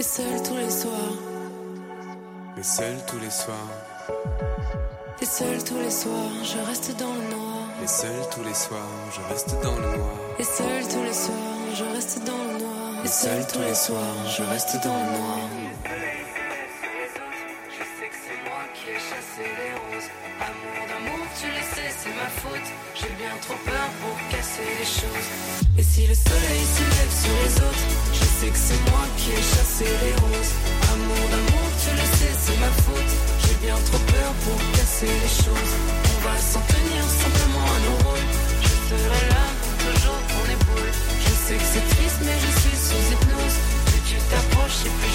Et seul tous les soirs, Mais seul tous les soirs, et seul tous les soirs, je reste dans le noir. mais seul tous les soirs, je reste dans le noir. Et seul tous les soirs, je reste dans le noir. Et seul tous les soirs, je reste dans le noir. Je sais que c'est moi qui ai chassé les roses. Amour c'est ma faute. J'ai bien trop peur pour casser les choses. Et si le soleil se lève sur les autres, je sais que c'est moi qui ai chassé les roses. Amour d'amour, tu le sais, c'est ma faute. J'ai bien trop peur pour casser les choses. On va s'en tenir simplement à nos rôles. Je serai là pour toujours ton épaule. Je sais que c'est triste, mais je suis sous hypnose. Plus tu t'approches et plus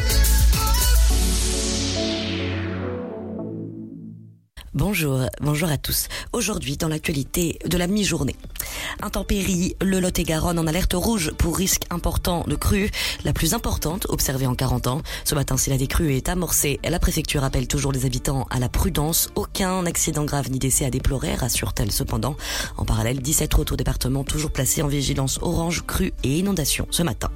Bonjour, bonjour à tous. Aujourd'hui, dans l'actualité de la mi-journée. Intempéries, le Lot-et-Garonne en alerte rouge pour risque important de crue, la plus importante observée en 40 ans. Ce matin, si la décrue est amorcée, la préfecture appelle toujours les habitants à la prudence. Aucun accident grave ni décès à déplorer, rassure-t-elle cependant. En parallèle, 17 autres départements toujours placés en vigilance orange, crue et inondation ce matin.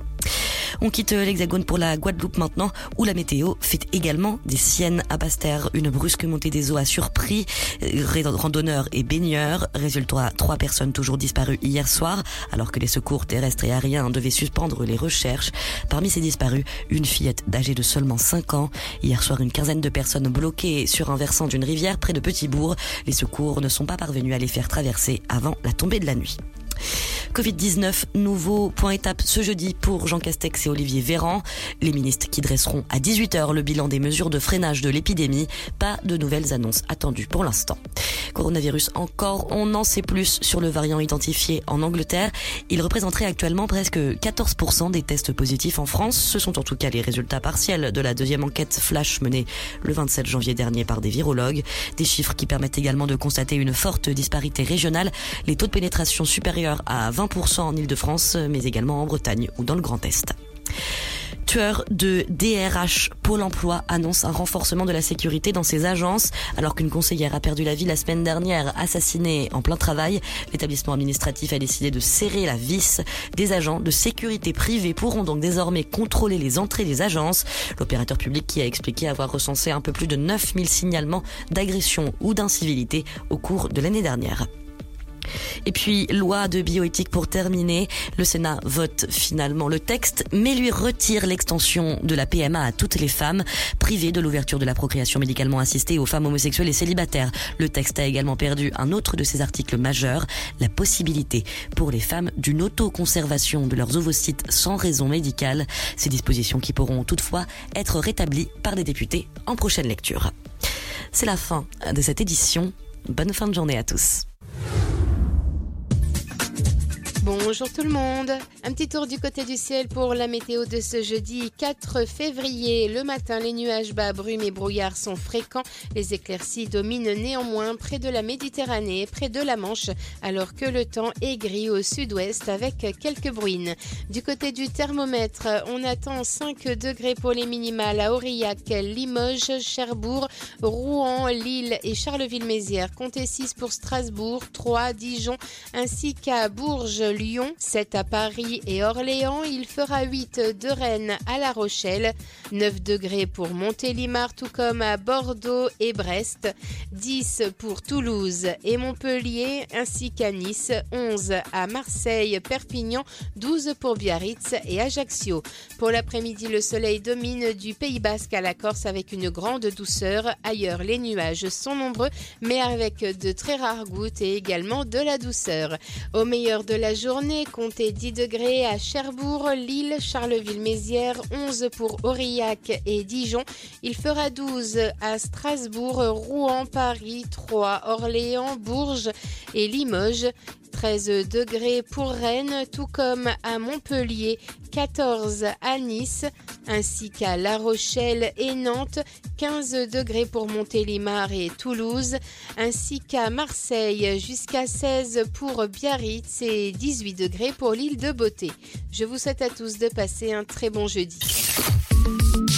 On quitte l'Hexagone pour la Guadeloupe maintenant, où la météo fait également des siennes à Basse-Terre. Une brusque montée des eaux a surpris euh, randonneurs et baigneurs. Résultat, trois personnes toujours disparues hier soir, alors que les secours terrestres et aériens devaient suspendre les recherches. Parmi ces disparus, une fillette d'âge de seulement 5 ans. Hier soir, une quinzaine de personnes bloquées sur un versant d'une rivière près de Petit-Bourg. Les secours ne sont pas parvenus à les faire traverser avant la tombée de la nuit. Covid-19, nouveau point étape ce jeudi pour Jean Castex et Olivier Véran. Les ministres qui dresseront à 18h le bilan des mesures de freinage de l'épidémie. Pas de nouvelles annonces attendues pour l'instant. Coronavirus encore, on en sait plus sur le variant identifié en Angleterre. Il représenterait actuellement presque 14% des tests positifs en France. Ce sont en tout cas les résultats partiels de la deuxième enquête flash menée le 27 janvier dernier par des virologues. Des chiffres qui permettent également de constater une forte disparité régionale. Les taux de pénétration supérieurs à 20% en Ile-de-France, mais également en Bretagne ou dans le Grand Est. Tueur de DRH, Pôle emploi annonce un renforcement de la sécurité dans ses agences. Alors qu'une conseillère a perdu la vie la semaine dernière, assassinée en plein travail, l'établissement administratif a décidé de serrer la vis. Des agents de sécurité privée pourront donc désormais contrôler les entrées des agences. L'opérateur public qui a expliqué avoir recensé un peu plus de 9000 signalements d'agression ou d'incivilité au cours de l'année dernière. Et puis, loi de bioéthique pour terminer. Le Sénat vote finalement le texte, mais lui retire l'extension de la PMA à toutes les femmes, privées de l'ouverture de la procréation médicalement assistée aux femmes homosexuelles et célibataires. Le texte a également perdu un autre de ses articles majeurs, la possibilité pour les femmes d'une autoconservation de leurs ovocytes sans raison médicale. Ces dispositions qui pourront toutefois être rétablies par des députés en prochaine lecture. C'est la fin de cette édition. Bonne fin de journée à tous. Bonjour tout le monde. Un petit tour du côté du ciel pour la météo de ce jeudi 4 février. Le matin, les nuages bas, brumes et brouillards sont fréquents. Les éclaircies dominent néanmoins près de la Méditerranée près de la Manche, alors que le temps est gris au sud-ouest avec quelques bruines. Du côté du thermomètre, on attend 5 degrés pour les minimales à Aurillac, Limoges, Cherbourg, Rouen, Lille et Charleville-Mézières. Comptez 6 pour Strasbourg, 3, Dijon ainsi qu'à Bourges, Lyon, 7 à Paris et Orléans. Il fera 8 de Rennes à La Rochelle, 9 degrés pour Montélimar, tout comme à Bordeaux et Brest, 10 pour Toulouse et Montpellier, ainsi qu'à Nice, 11 à Marseille, Perpignan, 12 pour Biarritz et Ajaccio. Pour l'après-midi, le soleil domine du Pays Basque à la Corse avec une grande douceur. Ailleurs, les nuages sont nombreux, mais avec de très rares gouttes et également de la douceur. Au meilleur de la journée, comptez 10 degrés à Cherbourg, Lille, Charleville-Mézières, 11 pour Aurillac et Dijon. Il fera 12 à Strasbourg, Rouen, Paris, Troyes, Orléans, Bourges et Limoges. 13 degrés pour Rennes, tout comme à Montpellier, 14 à Nice, ainsi qu'à La Rochelle et Nantes, 15 degrés pour Montélimar et Toulouse, ainsi qu'à Marseille, jusqu'à 16 pour Biarritz et 18 degrés pour l'île de Beauté. Je vous souhaite à tous de passer un très bon jeudi.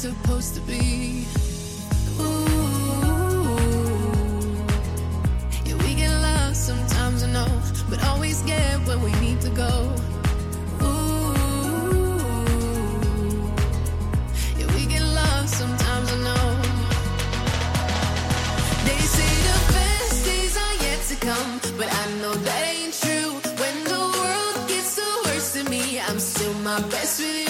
supposed to be. Ooh, yeah, we get lost sometimes, I know, but always get where we need to go. Ooh, yeah, we get sometimes, I know. They say the best days are yet to come, but I know that ain't true. When the world gets worst me, I'm still my best with you.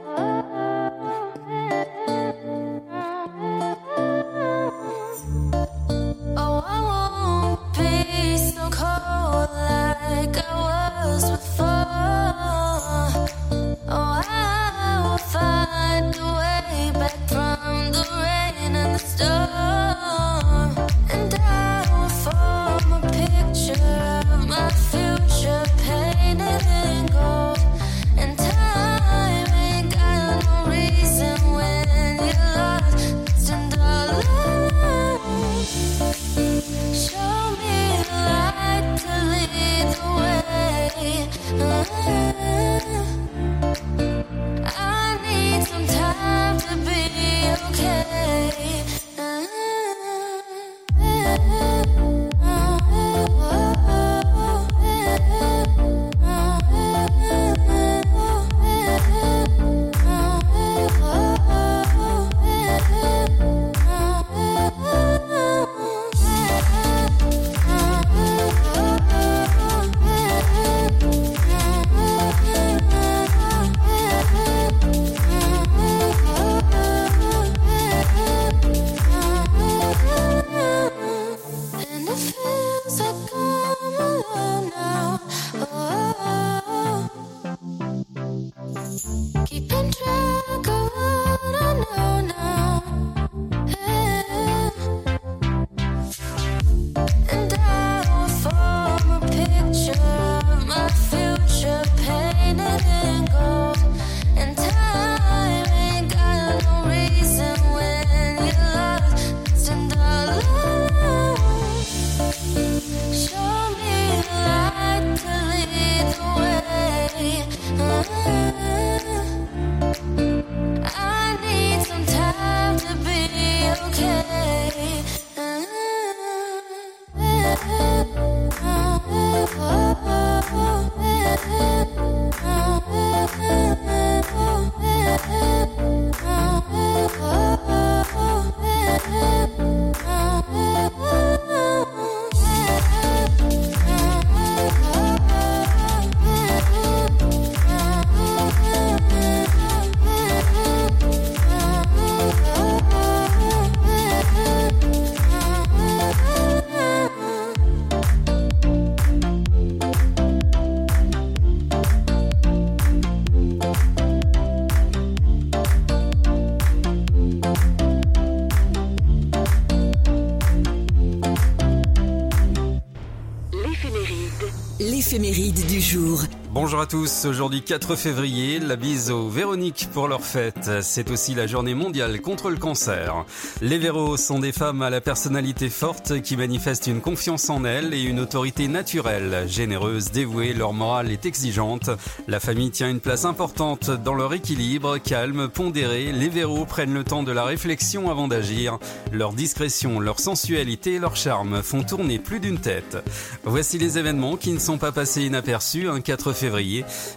À tous, aujourd'hui 4 février, la bise aux Véroniques pour leur fête. C'est aussi la journée mondiale contre le cancer. Les Véros sont des femmes à la personnalité forte qui manifestent une confiance en elles et une autorité naturelle. Généreuses, dévouées, leur morale est exigeante. La famille tient une place importante dans leur équilibre, calme, pondéré. Les Véros prennent le temps de la réflexion avant d'agir. Leur discrétion, leur sensualité et leur charme font tourner plus d'une tête. Voici les événements qui ne sont pas passés inaperçus un 4 février.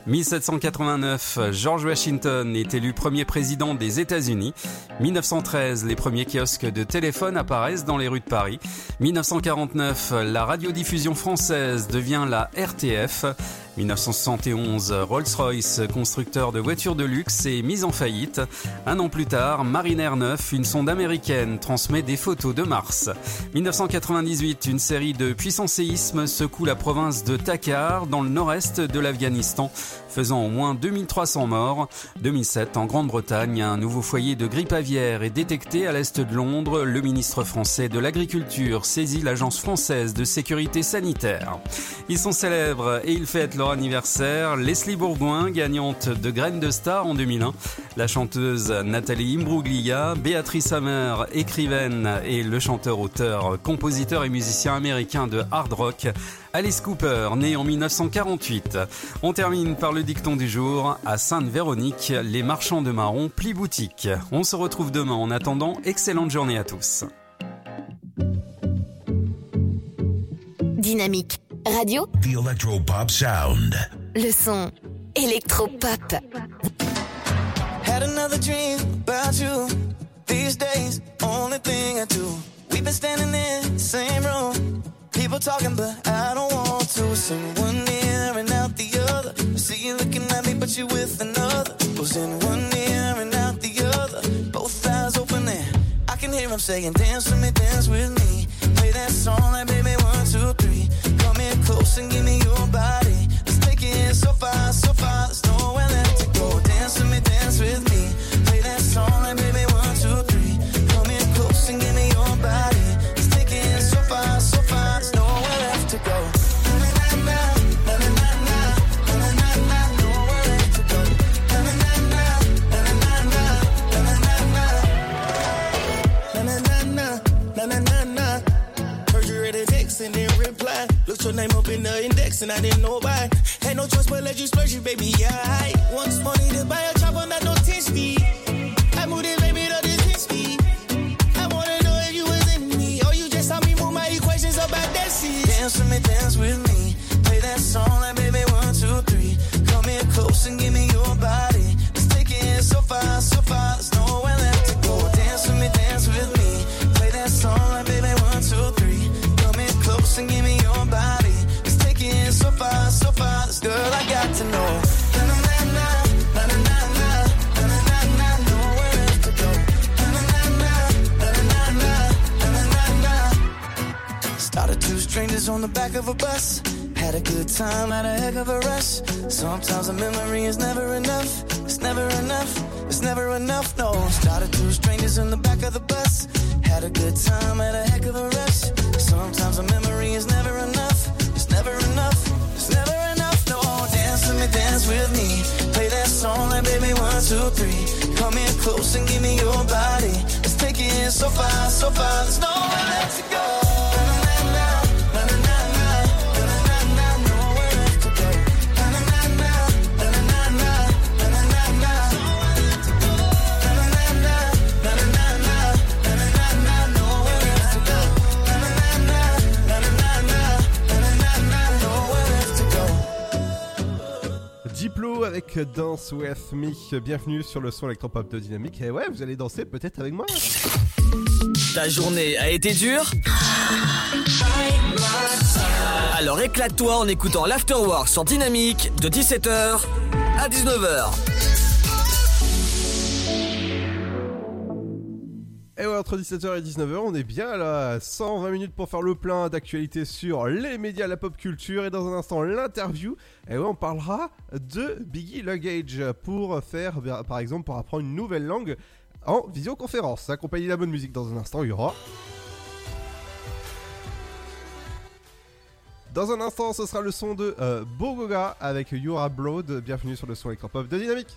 1789, George Washington est élu premier président des États-Unis. 1913, les premiers kiosques de téléphone apparaissent dans les rues de Paris. 1949, la radiodiffusion française devient la RTF. 1971, Rolls-Royce, constructeur de voitures de luxe, est mise en faillite. Un an plus tard, Mariner 9, une sonde américaine, transmet des photos de Mars. 1998, une série de puissants séismes secoue la province de Takhar, dans le nord-est de l'Afghanistan, faisant au moins 2300 morts. 2007, en Grande-Bretagne, un nouveau foyer de grippe aviaire est détecté à l'est de Londres. Le ministre français de l'Agriculture saisit l'Agence française de sécurité sanitaire. Ils sont célèbres et ils fêtent leur anniversaire. Leslie Bourgoin, gagnante de Graines de Star en 2001. La chanteuse Nathalie Imbruglia, Béatrice Hammer, écrivaine et le chanteur-auteur, compositeur et musicien américain de hard rock. Alice Cooper, né en 1948. On termine par le dicton du jour. À Sainte-Véronique, les marchands de marron plient boutique. On se retrouve demain. En attendant, excellente journée à tous. Dynamique radio, The Electropop Sound. le son électropop. Had another dream about you. These days, only thing I do. We've been standing in the same room. People talking, but I don't want to. Sing one ear and out the other. I see you looking at me, but you with another. Was in one ear and out the other. Both eyes open and I can hear him saying, Dance with me, dance with me. Play that song like baby one, two, three. Come in close and give me your body. Let's take it so far, so far. There's Your name up in the index and I didn't know why. Had no choice but let you splurge, you, baby. Yeah, I once money to buy a chopper, not no 10 speed. I moved it, baby, to this 10 speed. I wanna know if you was in me or you just saw me move my equations about that seat. Dance with me, dance with me. Play that song like baby one, two, three. Come here close and give me your body. Let's take it so far, so far. There's nowhere left to go. Dance with me, dance with me. Play that song like baby one, two, three. Come here close and give me the back of a bus. Had a good time, had a heck of a rush. Sometimes a memory is never enough. It's never enough. It's never enough. No. Started two strangers in the back of the bus. Had a good time, had a heck of a rush. Sometimes a memory is never enough. It's never enough. It's never enough. No. Dance with me, dance with me. Play that song like baby one, two, three. Come in close and give me your body. Let's take it so far, so far. There's nowhere left to go. Avec Dance With Me. Bienvenue sur le son électropop de Dynamique. Et ouais, vous allez danser peut-être avec moi. Ta journée a été dure Alors éclate-toi en écoutant l'Afterwork sur Dynamique de 17h à 19h. Et ouais, entre 17h et 19h, on est bien là, 120 minutes pour faire le plein d'actualités sur les médias, la pop culture et dans un instant l'interview. Et ouais, on parlera de Biggie Luggage pour faire, par exemple, pour apprendre une nouvelle langue en visioconférence. Accompagné de la bonne musique dans un instant, il y aura. Dans un instant, ce sera le son de euh, Bogoga avec Yura Blood. Bienvenue sur le son électropop de Dynamique.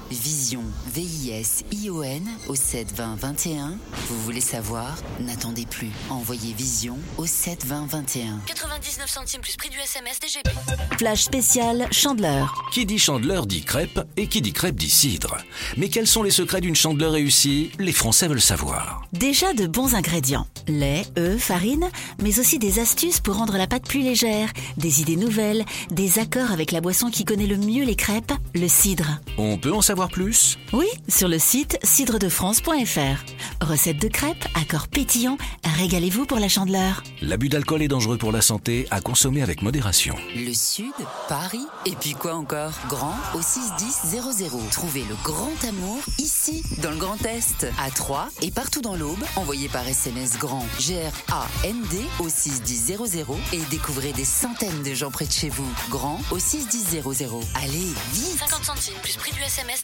Vision, V-I-S-I-O-N au 72021. Vous voulez savoir? N'attendez plus. Envoyez Vision au 72021. 99 centimes plus prix du SMS DGP. Flash spécial Chandeleur. Qui dit chandeleur dit crêpe et qui dit crêpe dit cidre. Mais quels sont les secrets d'une chandeleur réussie? Les Français veulent savoir. Déjà de bons ingrédients. Lait, œufs, farine, mais aussi des astuces pour rendre la pâte plus légère, des idées nouvelles, des accords avec la boisson qui connaît le mieux les crêpes, le cidre. On peut en savoir plus? Oui, sur le site cidredefrance.fr. Recette de crêpes, accords pétillants, régalez-vous pour la chandeleur. L'abus d'alcool est dangereux pour la santé, à consommer avec modération. Le Sud, Paris, et puis quoi encore? Grand au 61000. Trouvez le grand amour ici, dans le Grand Est, à Troyes et partout dans l'Aube. Envoyez par SMS grand G-R-A-N-D au 61000 et découvrez des centaines de gens près de chez vous. Grand au 61000. Allez, vite 50 centimes plus prix du SMS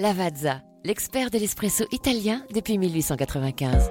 Lavazza, l'expert de l'espresso italien depuis 1895.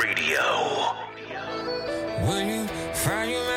Radio. You find your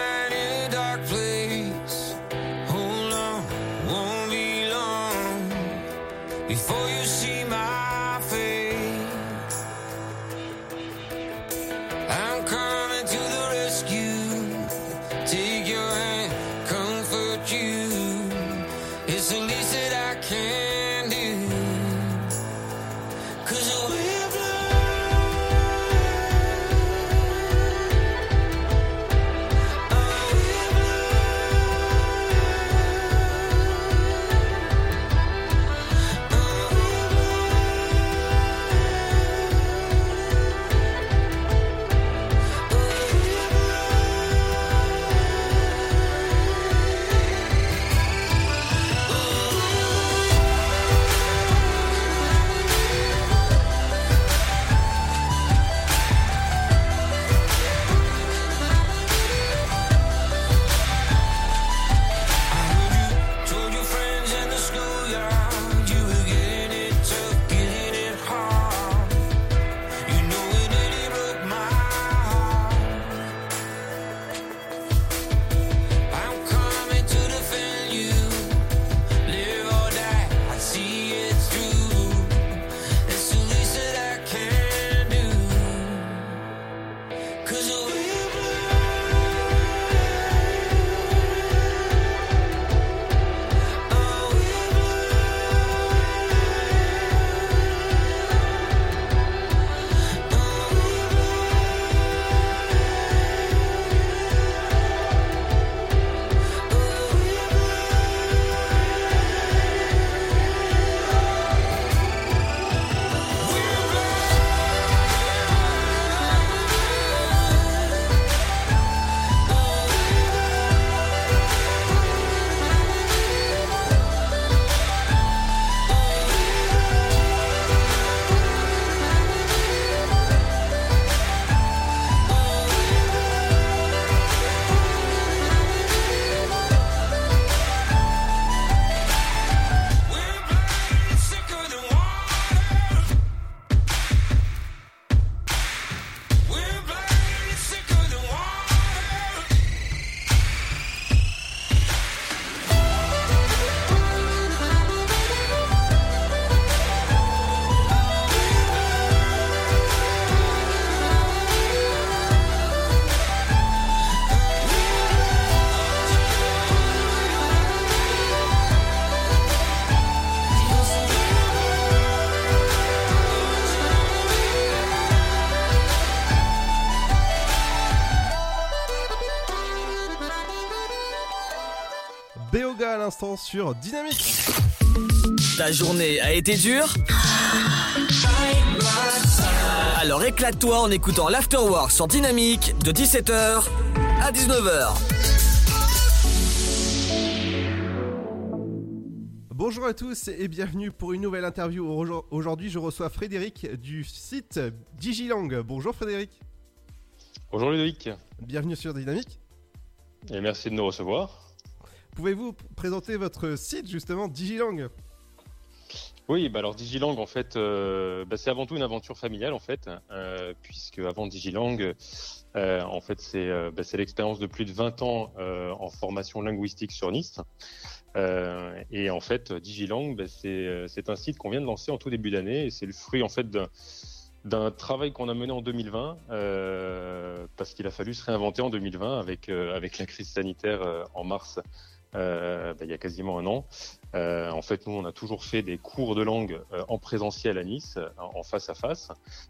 l'instant sur Dynamique. Ta journée a été dure Alors éclate-toi en écoutant l'Afterwork sur Dynamique de 17h à 19h. Bonjour à tous et bienvenue pour une nouvelle interview. Aujo- Aujourd'hui, je reçois Frédéric du site Digilang. Bonjour Frédéric. Bonjour Ludovic, Bienvenue sur Dynamique. et merci de nous recevoir. Pouvez-vous présenter votre site justement Digilang? Oui, bah alors Digilang, en fait, euh, bah, c'est avant tout une aventure familiale, en fait, euh, puisque avant Digilang, euh, en fait, c'est bah, c'est l'expérience de plus de 20 ans en formation linguistique sur Nice. Et en fait, Digilang, c'est un site qu'on vient de lancer en tout début d'année, et c'est le fruit, en fait, d'un travail qu'on a mené en 2020, euh, parce qu'il a fallu se réinventer en 2020 avec, la crise sanitaire en mars, euh, bah, il y a quasiment un an. Euh, en fait, nous, on a toujours fait des cours de langue euh, en présentiel à Nice, en face à face,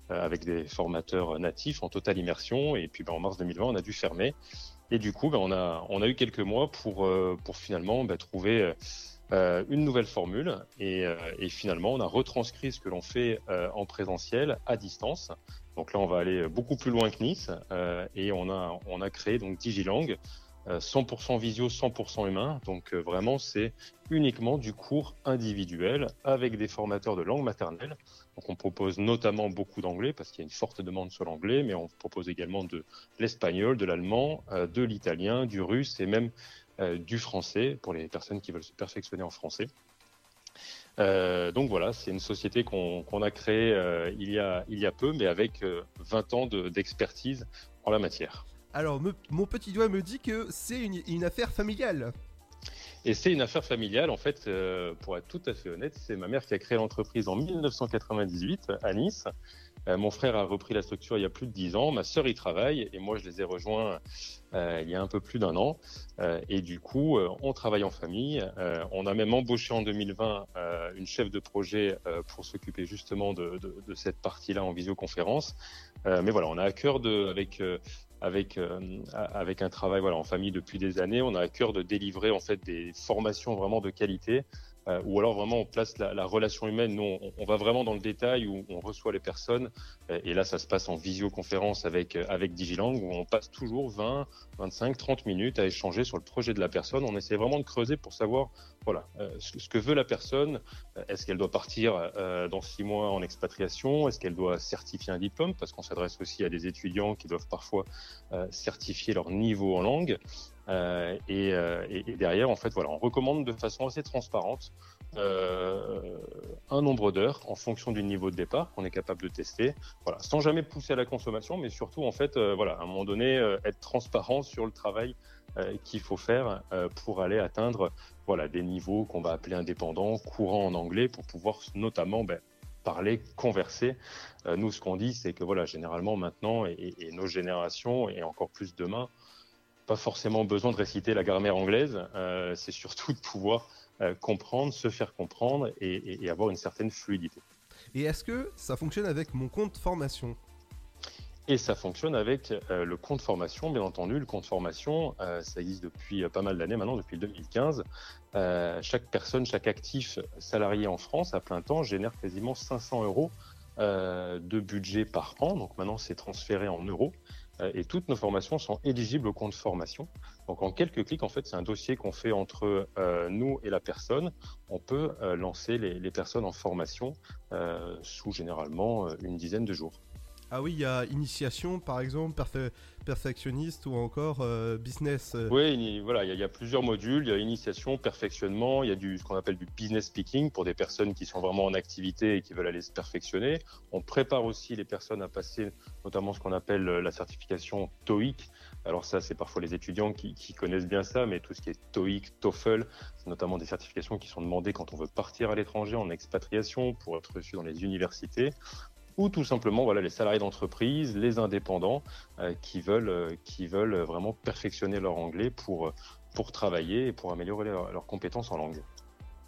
avec des formateurs natifs en totale immersion. Et puis, bah, en mars 2020, on a dû fermer. Et du coup, bah, on, a, eu quelques mois pour, finalement trouver une nouvelle formule. Et, finalement, on a retranscrit ce que l'on fait en présentiel à distance. Donc là, on va aller beaucoup plus loin que Nice. et on a, on a créé donc Digilang. Euh, 100% visio, 100% humain. Donc euh, vraiment, c'est uniquement du cours individuel avec des formateurs de langue maternelle. Donc on propose notamment beaucoup d'anglais parce qu'il y a une forte demande sur l'anglais, mais on propose également de l'espagnol, de l'allemand, euh, de l'italien, du russe et même euh, du français pour les personnes qui veulent se perfectionner en français. Euh, donc voilà, c'est une société qu'on a créée euh, il, y a, il y a peu, mais avec euh, 20 ans de- d'expertise en la matière. Alors, mon petit doigt me dit que c'est une, affaire familiale. Et c'est une affaire familiale, en fait, euh, pour être tout à fait honnête, c'est ma mère qui a créé l'entreprise en 1998 à Nice. Euh, mon frère a repris la structure il y a plus de 10 ans, ma sœur y travaille et moi je les ai rejoints euh, il y a un peu plus d'un an. Et du coup, on travaille en famille. On a même embauché en 2020 euh, une chef de projet pour s'occuper justement de, de- cette partie-là en visioconférence. Mais voilà, on a à cœur de, avec avec euh, avec un travail voilà en famille depuis des années, on a à cœur de délivrer en fait des formations vraiment de qualité. euh, ou alors vraiment on place la, la relation humaine. Nous, on, va vraiment dans le détail où on reçoit les personnes. et là, ça se passe en visioconférence avec euh, avec Digilang où on passe toujours 20, 25, 30 minutes à échanger sur le projet de la personne. On essaie vraiment de creuser pour savoir voilà euh, ce, que veut la personne. Euh, Est-ce qu'elle doit partir euh, dans six mois en expatriation? Est-ce qu'elle doit certifier un diplôme? Parce qu'on s'adresse aussi à des étudiants qui doivent parfois certifier leur niveau en langue. Et, et- derrière, en fait, voilà, on recommande de façon assez transparente un nombre d'heures en fonction du niveau de départ qu'on est capable de tester. Voilà, sans jamais pousser à la consommation, mais surtout, en fait, voilà, à un moment donné, être transparent sur le travail qu'il faut faire euh, pour aller atteindre, voilà, des niveaux qu'on va appeler indépendants, courants en anglais, pour pouvoir notamment ben, parler, converser. Euh, nous, ce qu'on dit, c'est que voilà, généralement maintenant, et, nos générations, et encore plus demain, pas forcément besoin de réciter la grammaire anglaise. euh, c'est surtout de pouvoir euh, comprendre, se faire comprendre et avoir une certaine fluidité. Et est-ce que ça fonctionne avec mon compte formation? Et ça fonctionne avec euh, le compte formation, bien entendu. Le compte formation, euh, ça existe depuis euh, pas mal d'années maintenant, depuis 2015. Euh, chaque personne, chaque actif salarié en France à plein temps génère quasiment 500 euros de budget par an. Donc maintenant, c'est transféré en euros. Et toutes nos formations sont éligibles au compte formation. Donc en quelques clics, en fait, c'est un dossier qu'on fait entre nous et la personne. On peut lancer les, personnes en formation sous généralement une dizaine de jours. Ah oui, il y a initiation par exemple, perfe- perfectionniste ou encore euh, business. euh. Oui, il- voilà, il y, a- il y a plusieurs modules. Il y a initiation, perfectionnement, il y a du ce qu'on appelle du business speaking pour des personnes qui sont vraiment en activité et qui veulent aller se perfectionner. On prépare aussi les personnes à passer notamment ce qu'on appelle euh, la certification TOEIC. Alors ça, c'est parfois les étudiants qui, qui connaissent bien ça, mais tout ce qui est TOEIC, TOEFL, c'est notamment des certifications qui sont demandées quand on veut partir à l'étranger en expatriation pour être reçu dans les universités ou tout simplement voilà les salariés d'entreprise, les indépendants euh, qui veulent euh, qui veulent vraiment perfectionner leur anglais pour euh, pour travailler et pour améliorer leur- leurs compétences en langue.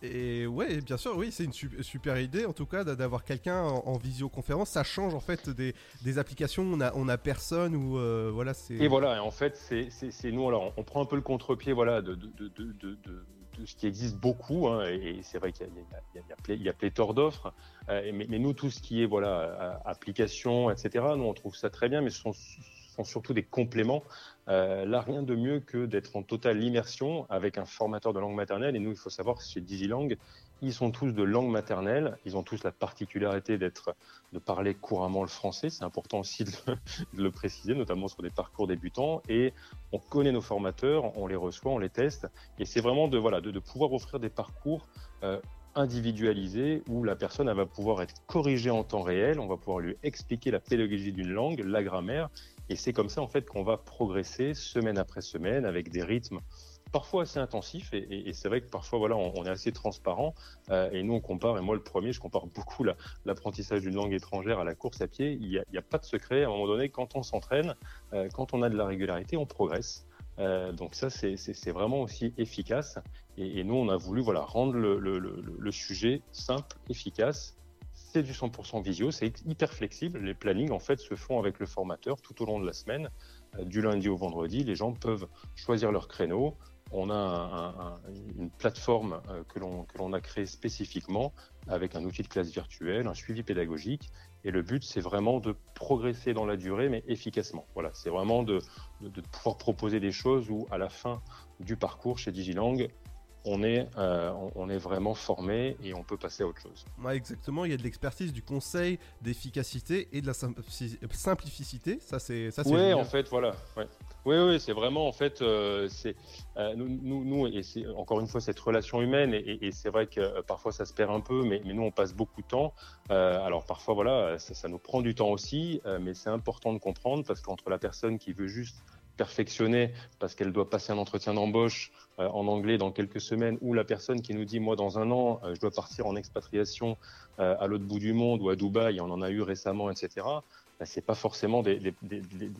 Et ouais, bien sûr, oui, c'est une su- super idée en tout cas d'a- d'avoir quelqu'un en, en visioconférence. Ça change en fait des, des applications. On a, on a personne ou euh, voilà, c'est. Et voilà, et en fait, c'est nous, alors on prend un peu le contre-pied voilà, de, de, de, de, de- de ce qui existe beaucoup, hein, et, c'est vrai qu'il y, y, y, a pléthore d'offres, mais, mais, nous, tout ce qui est voilà, application, etc., nous, on trouve ça très bien, mais ce sont, sont surtout des compléments. là, rien de mieux que d'être en totale immersion avec un formateur de langue maternelle, et nous, il faut savoir que chez DigiLang, ils sont tous de langue maternelle. Ils ont tous la particularité d'être, de parler couramment le français. C'est important aussi de le, préciser, notamment sur des parcours débutants. Et on connaît nos formateurs, on les reçoit, on les teste. Et c'est vraiment de, voilà, de, pouvoir offrir des parcours euh, individualisés où la personne va pouvoir être corrigée en temps réel. On va pouvoir lui expliquer la pédagogie d'une langue, la grammaire. Et c'est comme ça, en fait, qu'on va progresser semaine après semaine avec des rythmes parfois assez intensif et, c'est vrai que parfois voilà on, est assez transparent euh, et nous on compare et moi le premier je compare beaucoup l'apprentissage d'une langue étrangère à la course à pied il n'y a, pas de secret à un moment donné quand on s'entraîne euh, quand on a de la régularité on progresse euh, donc ça c'est vraiment aussi efficace et, nous on a voulu voilà rendre le, le sujet simple efficace c'est du 100% visio, c'est hyper flexible. Les plannings, en fait, se font avec le formateur tout au long de la semaine. du lundi au vendredi, les gens peuvent choisir leur créneau, on a une plateforme euh, que l'on a créée spécifiquement avec un outil de classe virtuelle, un suivi pédagogique. Et le but, c'est vraiment de progresser dans la durée, mais efficacement. Voilà, c'est vraiment de, de, pouvoir proposer des choses où, à la fin du parcours chez Digilang, on est, euh, on est vraiment formé et on peut passer à autre chose. Ouais, exactement, il y a de l'expertise, du conseil, d'efficacité et de la simplicité. Ça, c'est. Oui, en fait, voilà. Oui, oui, c'est vraiment, en fait, euh, c'est euh, nous, nous, et c'est encore une fois cette relation humaine, et, c'est vrai que parfois ça se perd un peu, mais, mais nous, on passe beaucoup de temps. alors parfois, voilà, ça, ça, nous prend du temps aussi, mais c'est important de comprendre parce qu'entre la personne qui veut juste perfectionner parce qu'elle doit passer un entretien d'embauche euh, en anglais dans quelques semaines, ou la personne qui nous dit moi dans un an euh, je dois partir en expatriation euh, à l'autre bout du monde ou à Dubaï, on en a eu récemment, etc. Bah, c'est pas forcément des,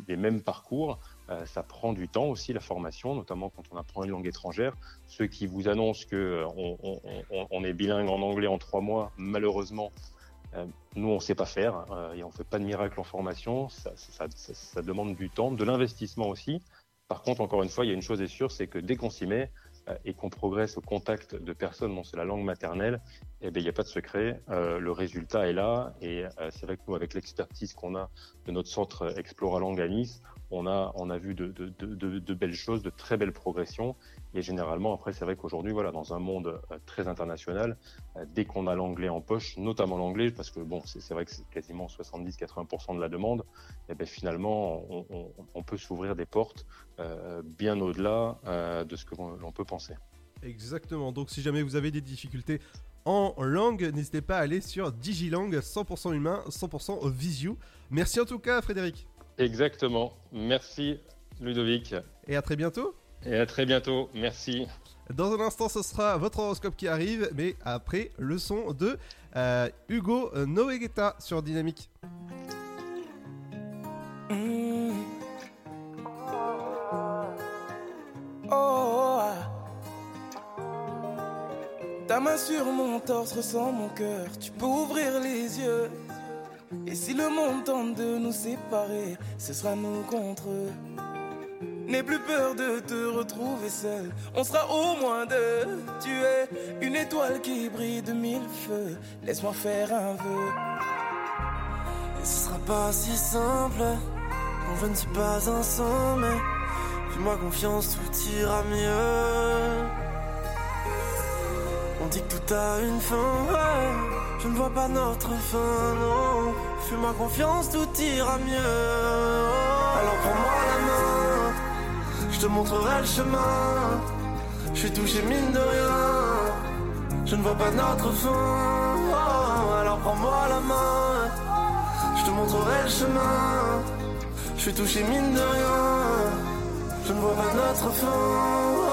mêmes parcours. ça prend du temps aussi la formation, notamment quand on apprend une langue étrangère. Ceux qui vous annoncent que on est bilingue en anglais en trois mois, malheureusement, nous, on ne sait pas faire euh, et on ne fait pas de miracle en formation. Ça, ça demande du temps, de l'investissement aussi. Par contre, encore une fois, il y a une chose est sûre, c'est que dès qu'on s'y met euh, et qu'on progresse au contact de personnes dont c'est la langue maternelle, eh bien, il n'y a pas de secret. le résultat est là. Et c'est vrai que nous, avec l'expertise qu'on a de notre centre Explora Langue à Nice, on a, on a vu de, de, de, belles choses, de très belles progressions. Et généralement, après, c'est vrai qu'aujourd'hui, voilà, dans un monde euh, très international, euh, dès qu'on a l'anglais en poche, notamment l'anglais, parce que bon, c'est vrai que c'est quasiment 70-80% de la demande, eh bien finalement, on, on, peut s'ouvrir des portes euh, bien au-delà euh, de ce que l'on peut penser. Exactement. Donc, si jamais vous avez des difficultés en langue, n'hésitez pas à aller sur Digilang, 100% humain, 100% visio. Merci en tout cas, Frédéric. Exactement. Merci, Ludovic. Et à très bientôt. Et à très bientôt. Merci. Dans un instant, ce sera votre horoscope qui arrive, mais après le son de euh, Hugo Noegeta sur Dynamique. Mmh. Oh, Ta main sur mon torse ressent mon cœur. Tu peux ouvrir les yeux. Et si le monde tente de nous séparer, ce sera nous contre eux. N'aie plus peur de te retrouver seul, on sera au moins deux. Tu es une étoile qui brille de mille feux, laisse-moi faire un vœu. Et ce sera pas si simple, quand je ne suis pas ensemble. Fais-moi confiance, tout ira mieux. On dit que tout a une fin. Je ne vois pas notre fin, non. Fais-moi confiance, tout ira mieux. Alors prends-moi la main, je te montrerai le chemin. Je suis touché mine de rien. Je ne vois pas notre fin. alors prends-moi la main, je te montrerai le chemin. Je suis touché mine de rien. Je ne vois pas notre fin.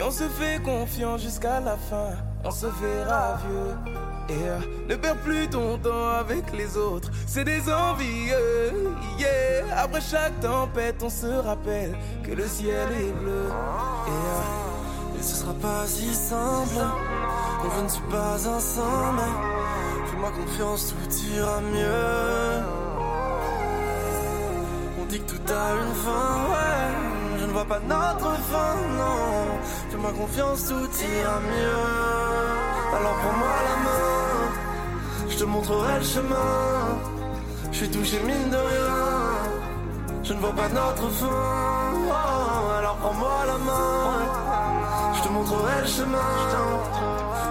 Si on se fait confiance jusqu'à la fin, on se verra vieux. Et euh, ne perds plus ton temps avec les autres, c'est des envieux. Yeah. Après chaque tempête, on se rappelle que le ciel est bleu. Et, euh, et ce sera pas si simple quand je ne suis pas ensemble. Fais-moi confiance, tout ira mieux. On dit que tout a une fin. Vois pas notre fin, non. Fais-moi confiance, tout ira mieux. Alors prends-moi la main, je te montrerai le chemin. Je suis touché mine de rien. Je ne vois pas notre fin. Oh, alors prends-moi la main, je te montrerai le chemin.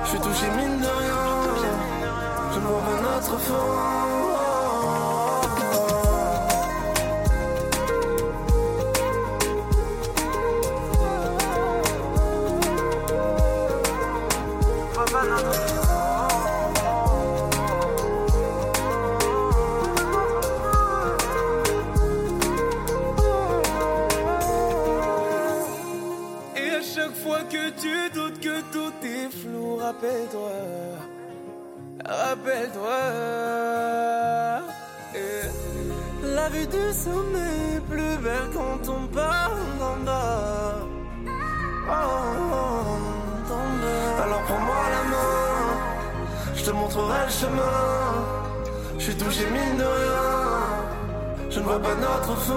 Je suis touché mine de rien. Je ne vois pas notre fin. Le chemin. Je suis touché mine de rien, je ne vois pas notre fin.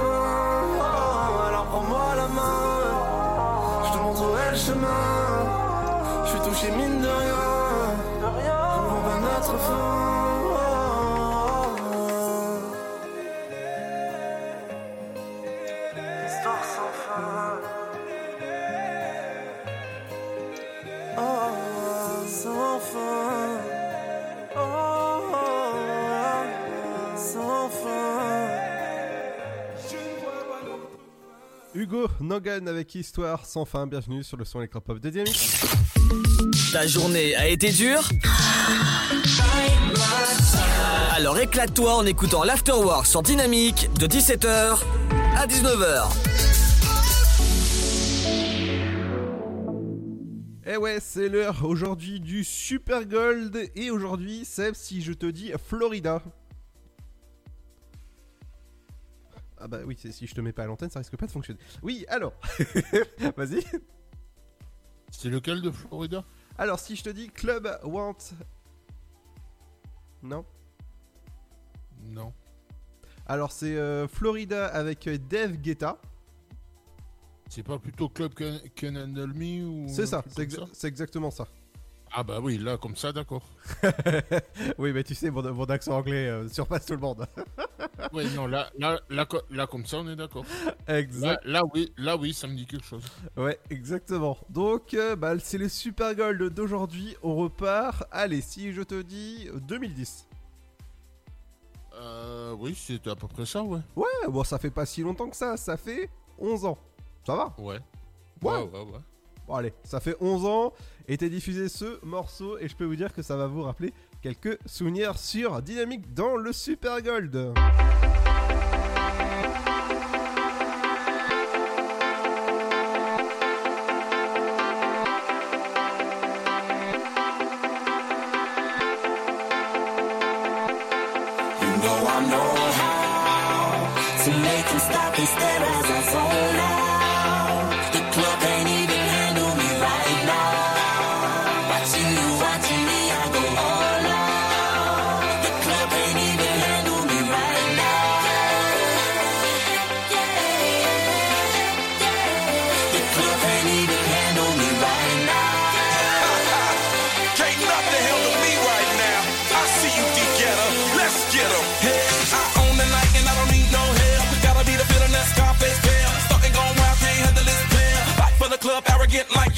Alors prends-moi la main. Je te montrerai le chemin. Je suis touché mine de rien. Nogan avec Histoire sans fin, bienvenue sur le son électropop de Dynamique. Ta journée a été dure Alors éclate-toi en écoutant l'Afterwork sur Dynamique de 17h à 19h. Eh ouais, c'est l'heure aujourd'hui du Super Gold et aujourd'hui, Seb, si je te dis Florida. Ah bah oui, si je te mets pas à l'antenne, ça risque pas de fonctionner. Oui, alors, vas-y. C'est lequel de Florida? Alors, si je te dis Club Want... Non? Non. Alors, c'est euh, Florida avec euh, Dave Guetta. C'est pas plutôt Club Can, Can Handle Me ou C'est exa- ça? c'est exactement ça. Ah bah oui, là comme ça, d'accord. oui, mais tu sais, mon, mon accent anglais euh, surpasse tout le monde. ouais, non, là, là, là, là, comme ça, on est d'accord. Exact. Là, là, oui, là oui, ça me dit quelque chose. Ouais, exactement. Donc, euh, bah, c'est le Super Gold d'aujourd'hui. On repart. Allez, si je te dis 2010. Euh, oui, c'est à peu près ça, ouais. Ouais, bon, ça fait pas si longtemps que ça. Ça fait 11 ans. Ça va? Ouais. Ouais. Ouais, ouais, ouais. Allez, ça fait 11 ans. Était diffusé ce morceau. Et je peux vous dire que ça va vous rappeler quelques souvenirs sur Dynamique dans le Super Gold. Arrogant like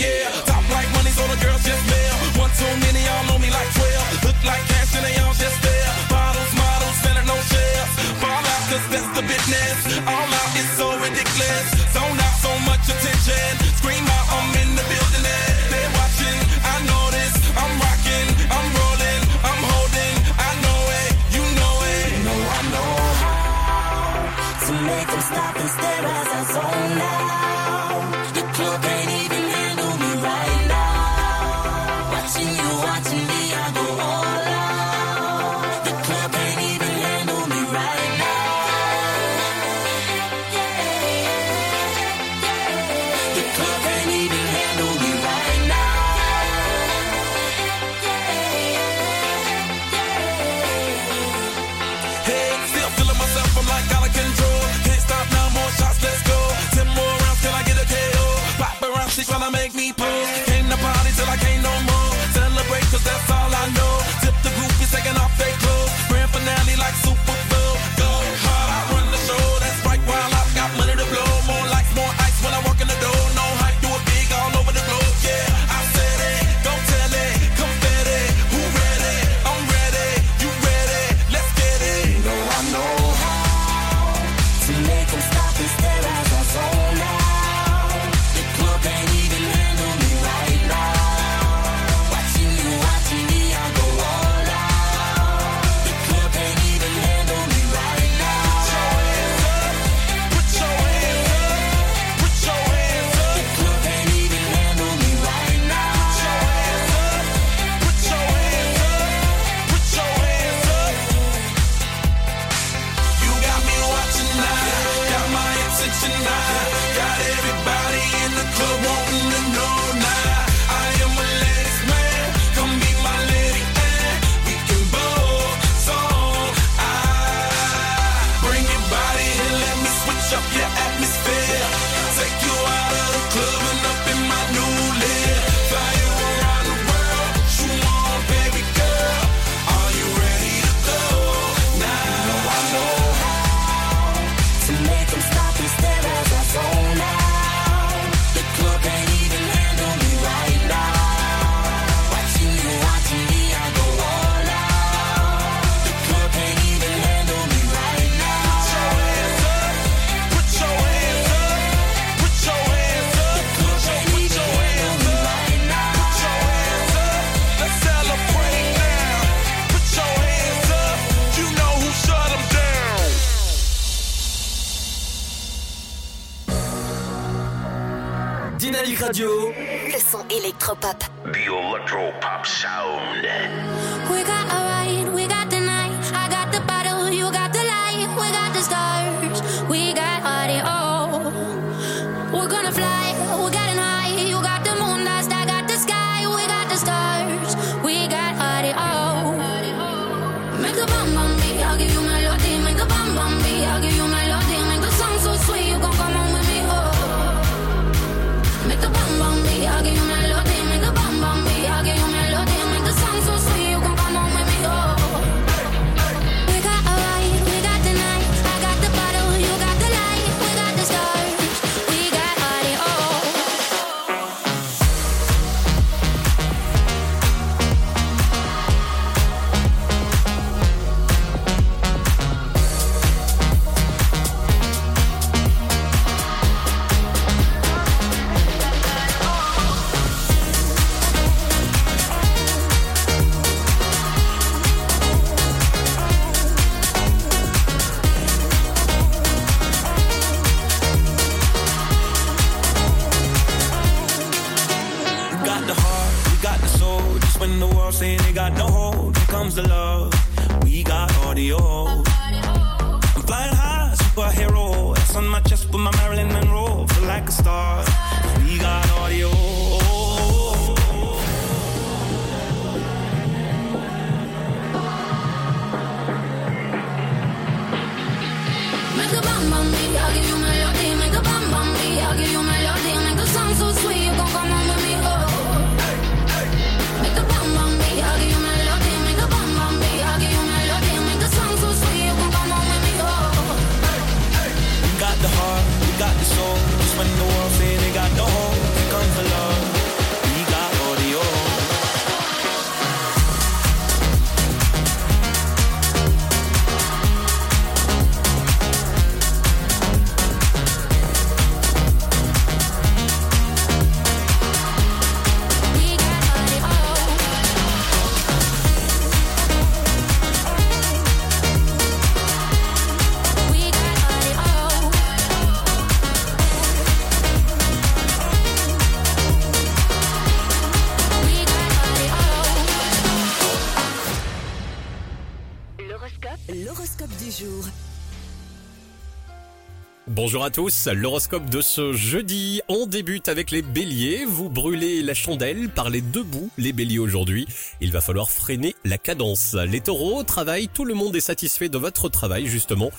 Bonjour à tous, l'horoscope de ce jeudi, on débute avec les béliers, vous brûlez la chandelle par les deux bouts, les béliers aujourd'hui, il va falloir freiner la cadence. Les taureaux, travail, tout le monde est satisfait de votre travail justement,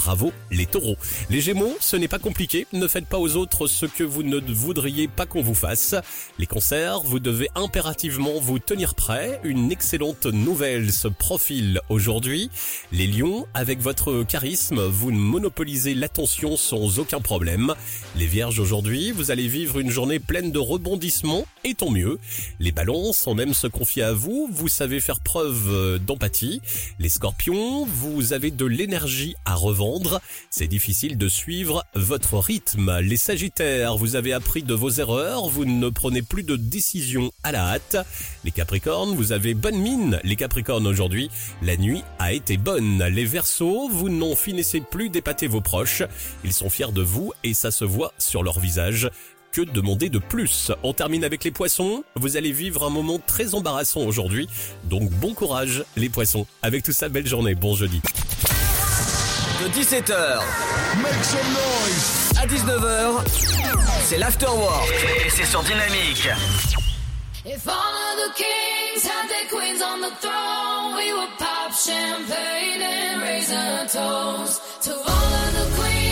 bravo les taureaux. Les gémeaux, ce n'est pas compliqué, ne faites pas aux autres ce que vous ne voudriez pas qu'on vous fasse. Les concerts, vous devez impérativement vous tenir prêt, une excellente nouvelle se profile aujourd'hui. Les lions, avec votre charisme, vous monopolisez l'attention sans aucun problème. Les vierges aujourd'hui, vous allez vivre une journée pleine de rebondissements et tant mieux. Les balances, on aime se confier à vous, vous savez faire preuve d'empathie. Les scorpions, vous avez de l'énergie à revendre. C'est difficile de suivre votre rythme. Les sagittaires, vous avez appris de vos erreurs, vous ne prenez plus de décisions à la hâte. Les capricornes, vous avez bonne mine. Les capricornes aujourd'hui, la nuit a été bonne. Les versos, vous n'en finissez plus d'épater vos proches. Ils sont fiers de vous et ça se voit sur leur visage. Que demander de plus? On termine avec les poissons. Vous allez vivre un moment très embarrassant aujourd'hui. Donc bon courage les poissons. Avec tout ça, belle journée. Bon jeudi. De 17h Make some noise. À 19h, c'est l'afterwork. Et c'est sur Dynamique. If all of the kings had their queens on the throne, we would pop champagne and raise a toast to all of the queens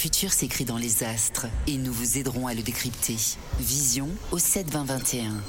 futur s'écrit dans les astres et nous vous aiderons à le décrypter. Vision au 7 20 21.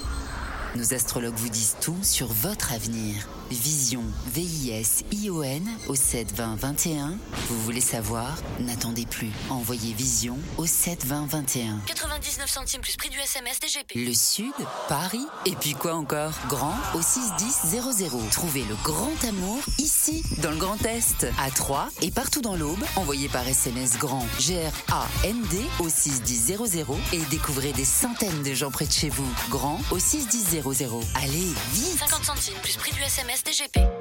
Nos astrologues vous disent tout sur votre avenir. Vision, V-I-S-I-O-N au 7 20 21. Vous voulez savoir? N'attendez plus. Envoyez Vision au 7 20 21. 99 centimes plus prix du SMS DGP. Le Sud, Paris, et puis quoi encore? Grand au 61000. Trouvez le grand amour ici, dans le Grand Est, à Troyes et partout dans l'Aube. Envoyez par SMS grand G-R-A-N-D au 61000 et découvrez des centaines de gens près de chez vous. Grand au 61000. Allez, vite 50 centimes plus prix du SMS DGP.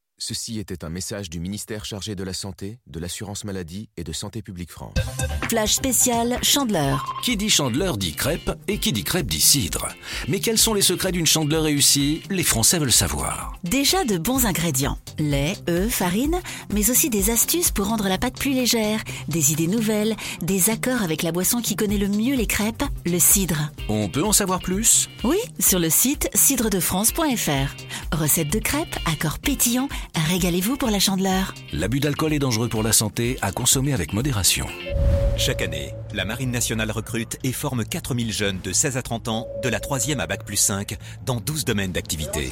Ceci était un message du ministère chargé de la Santé, de l'Assurance Maladie et de Santé Publique France. Flash spécial Chandeleur. Qui dit chandeleur dit crêpe et qui dit crêpe dit cidre. Mais quels sont les secrets d'une chandeleur réussie? Les Français veulent savoir. Déjà de bons ingrédients. Lait, œufs, farine, mais aussi des astuces pour rendre la pâte plus légère, des idées nouvelles, des accords avec la boisson qui connaît le mieux les crêpes, le cidre. On peut en savoir plus? Oui, sur le site cidredefrance.fr. Recette de crêpes, accords pétillants, régalez-vous pour la chandeleur. L'abus d'alcool est dangereux pour la santé, à consommer avec modération. Chaque année, la Marine nationale recrute et forme 4000 jeunes de 16 à 30 ans, de la 3e à Bac plus 5, dans 12 domaines d'activité.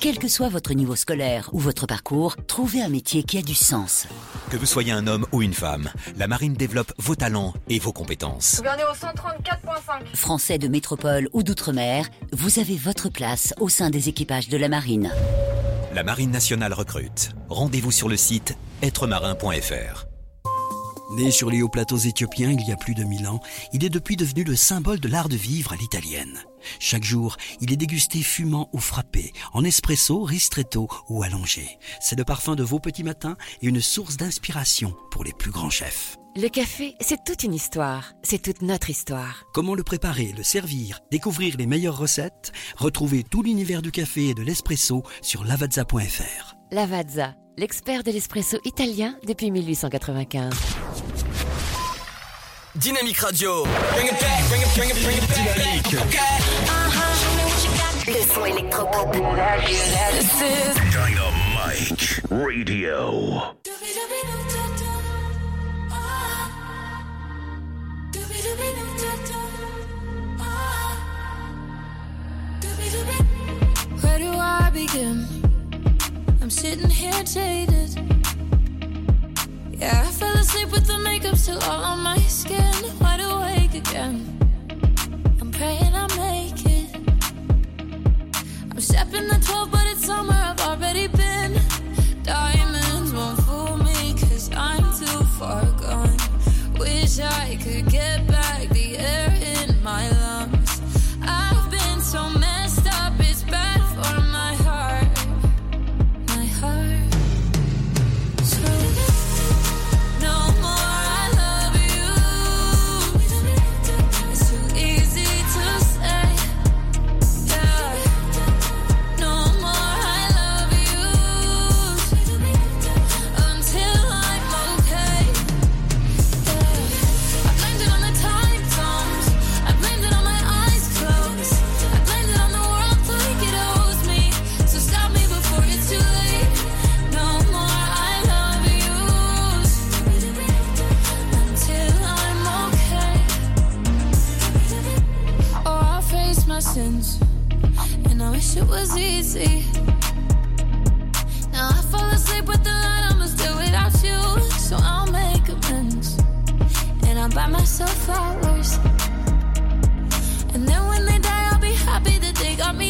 Quel que soit votre niveau scolaire ou votre parcours, trouvez un métier qui a du sens. Que vous soyez un homme ou une femme, la Marine développe vos talents et vos compétences. Au 134.5. Français de métropole ou d'outre-mer, vous avez votre place au sein des équipages de la marine. La Marine nationale recrute. Rendez-vous sur le site êtremarin.fr. Né sur les hauts plateaux éthiopiens il y a plus de mille ans, il est depuis devenu le symbole de l'art de vivre à l'italienne. Chaque jour, il est dégusté fumant ou frappé, en espresso, ristretto ou allongé. C'est le parfum de vos petits matins et une source d'inspiration pour les plus grands chefs. Le café, c'est toute une histoire. C'est toute notre histoire. Comment le préparer, le servir, découvrir les meilleures recettes? Retrouvez tout l'univers du café et de l'espresso sur lavazza.fr. Lavazza, l'expert de l'espresso italien depuis 1895. Dynamique Radio. Dynamique. Le son électropop. Dynamite Radio. Where do I begin? I'm sitting here jaded. Yeah, I fell asleep with the makeup still all on my skin. Wide awake again. I'm praying I make it. I'm stepping the 12, but it's summer. I've already been. Wish I could get back the air wish it was easy. Now I fall asleep with the light, I'ma still without you, so I'll make amends. And I'll buy myself flowers. And then when they die, I'll be happy that they got me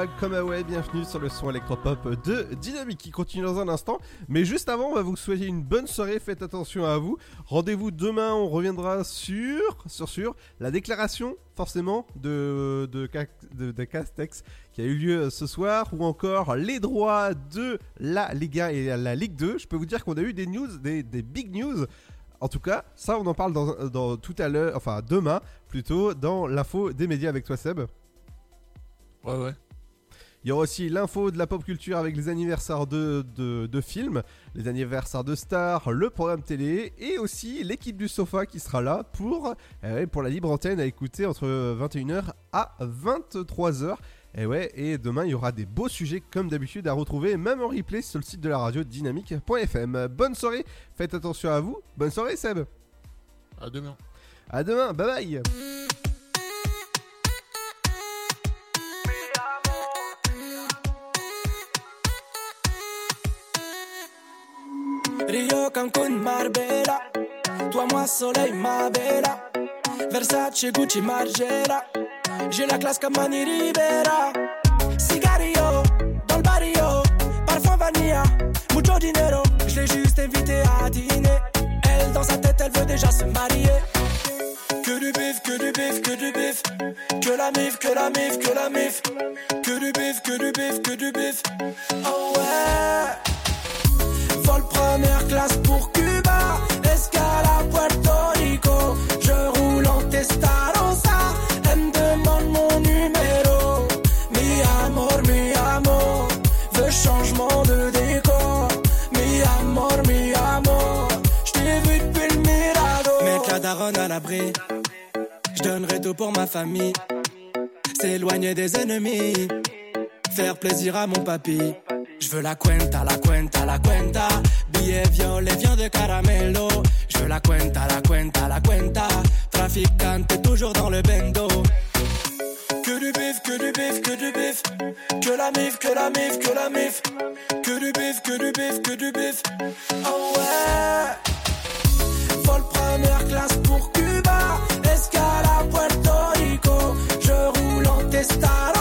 Célestra, comme Away, bienvenue sur le son électropop de Dynamique qui continue dans un instant. Mais juste avant, on va vous souhaiter une bonne soirée, faites attention à vous. Rendez-vous demain, on reviendra sur, sur, sur la déclaration forcément de, de Castex qui a eu lieu ce soir ou encore les droits de la Liga et la Ligue 2. Je peux vous dire qu'on a eu des news, des, des big news. En tout cas, ça on en parle dans, dans tout à l'heure, enfin demain plutôt, dans l'info des médias avec toi Seb. Ouais, ouais. Il y aura aussi l'info de la pop culture avec les anniversaires de, de, de, films, les anniversaires de stars, le programme télé et aussi l'équipe du sofa qui sera là pour, euh, pour la libre antenne à écouter entre 21h à 23h. Et ouais, et demain il y aura des beaux sujets comme d'habitude à retrouver, même en replay sur le site de la radio dynamique.fm. Bonne soirée, faites attention à vous. Bonne soirée Seb. À demain. À demain, bye bye. Rio, Cancun, Marbella. Toi, moi, soleil, ma bella. Versace, Gucci, Margiela. J'ai la classe comme Mani Rivera. Cigario, dans le barrio. Parfum vanilla, mucho dinero. Je l'ai juste invité à dîner. Elle, dans sa tête, elle veut déjà se marier. Que du bif, que du bif, que du bif. Que la mif, que la mif, que la mif. Que du bif, que du bif, que du bif. Oh ouais. Vol première classe pour Cuba, escale à Puerto Rico. Je roule en Testarossa, elle me demande mon numéro. Mi amor, mi amor, veux changement de décor. Mi amor, mi amor, je t'ai vu depuis le Mirado. Mettre la daronne à l'abri, je donnerai tout pour ma famille. S'éloigner des ennemis, faire plaisir à mon papy. Je veux la cuenta, la cuenta, la cuenta. Billet violet, vient de caramelo. Je veux la cuenta, la cuenta, la cuenta. Traficante, toujours dans le bendo. Que du bif, que du bif, que du bif. Que la mif, que la mif, que la mif. Que du bif, que du bif, que du bif. Oh ouais. Vol première classe pour Cuba. Escale à Puerto Rico. Je roule en testa.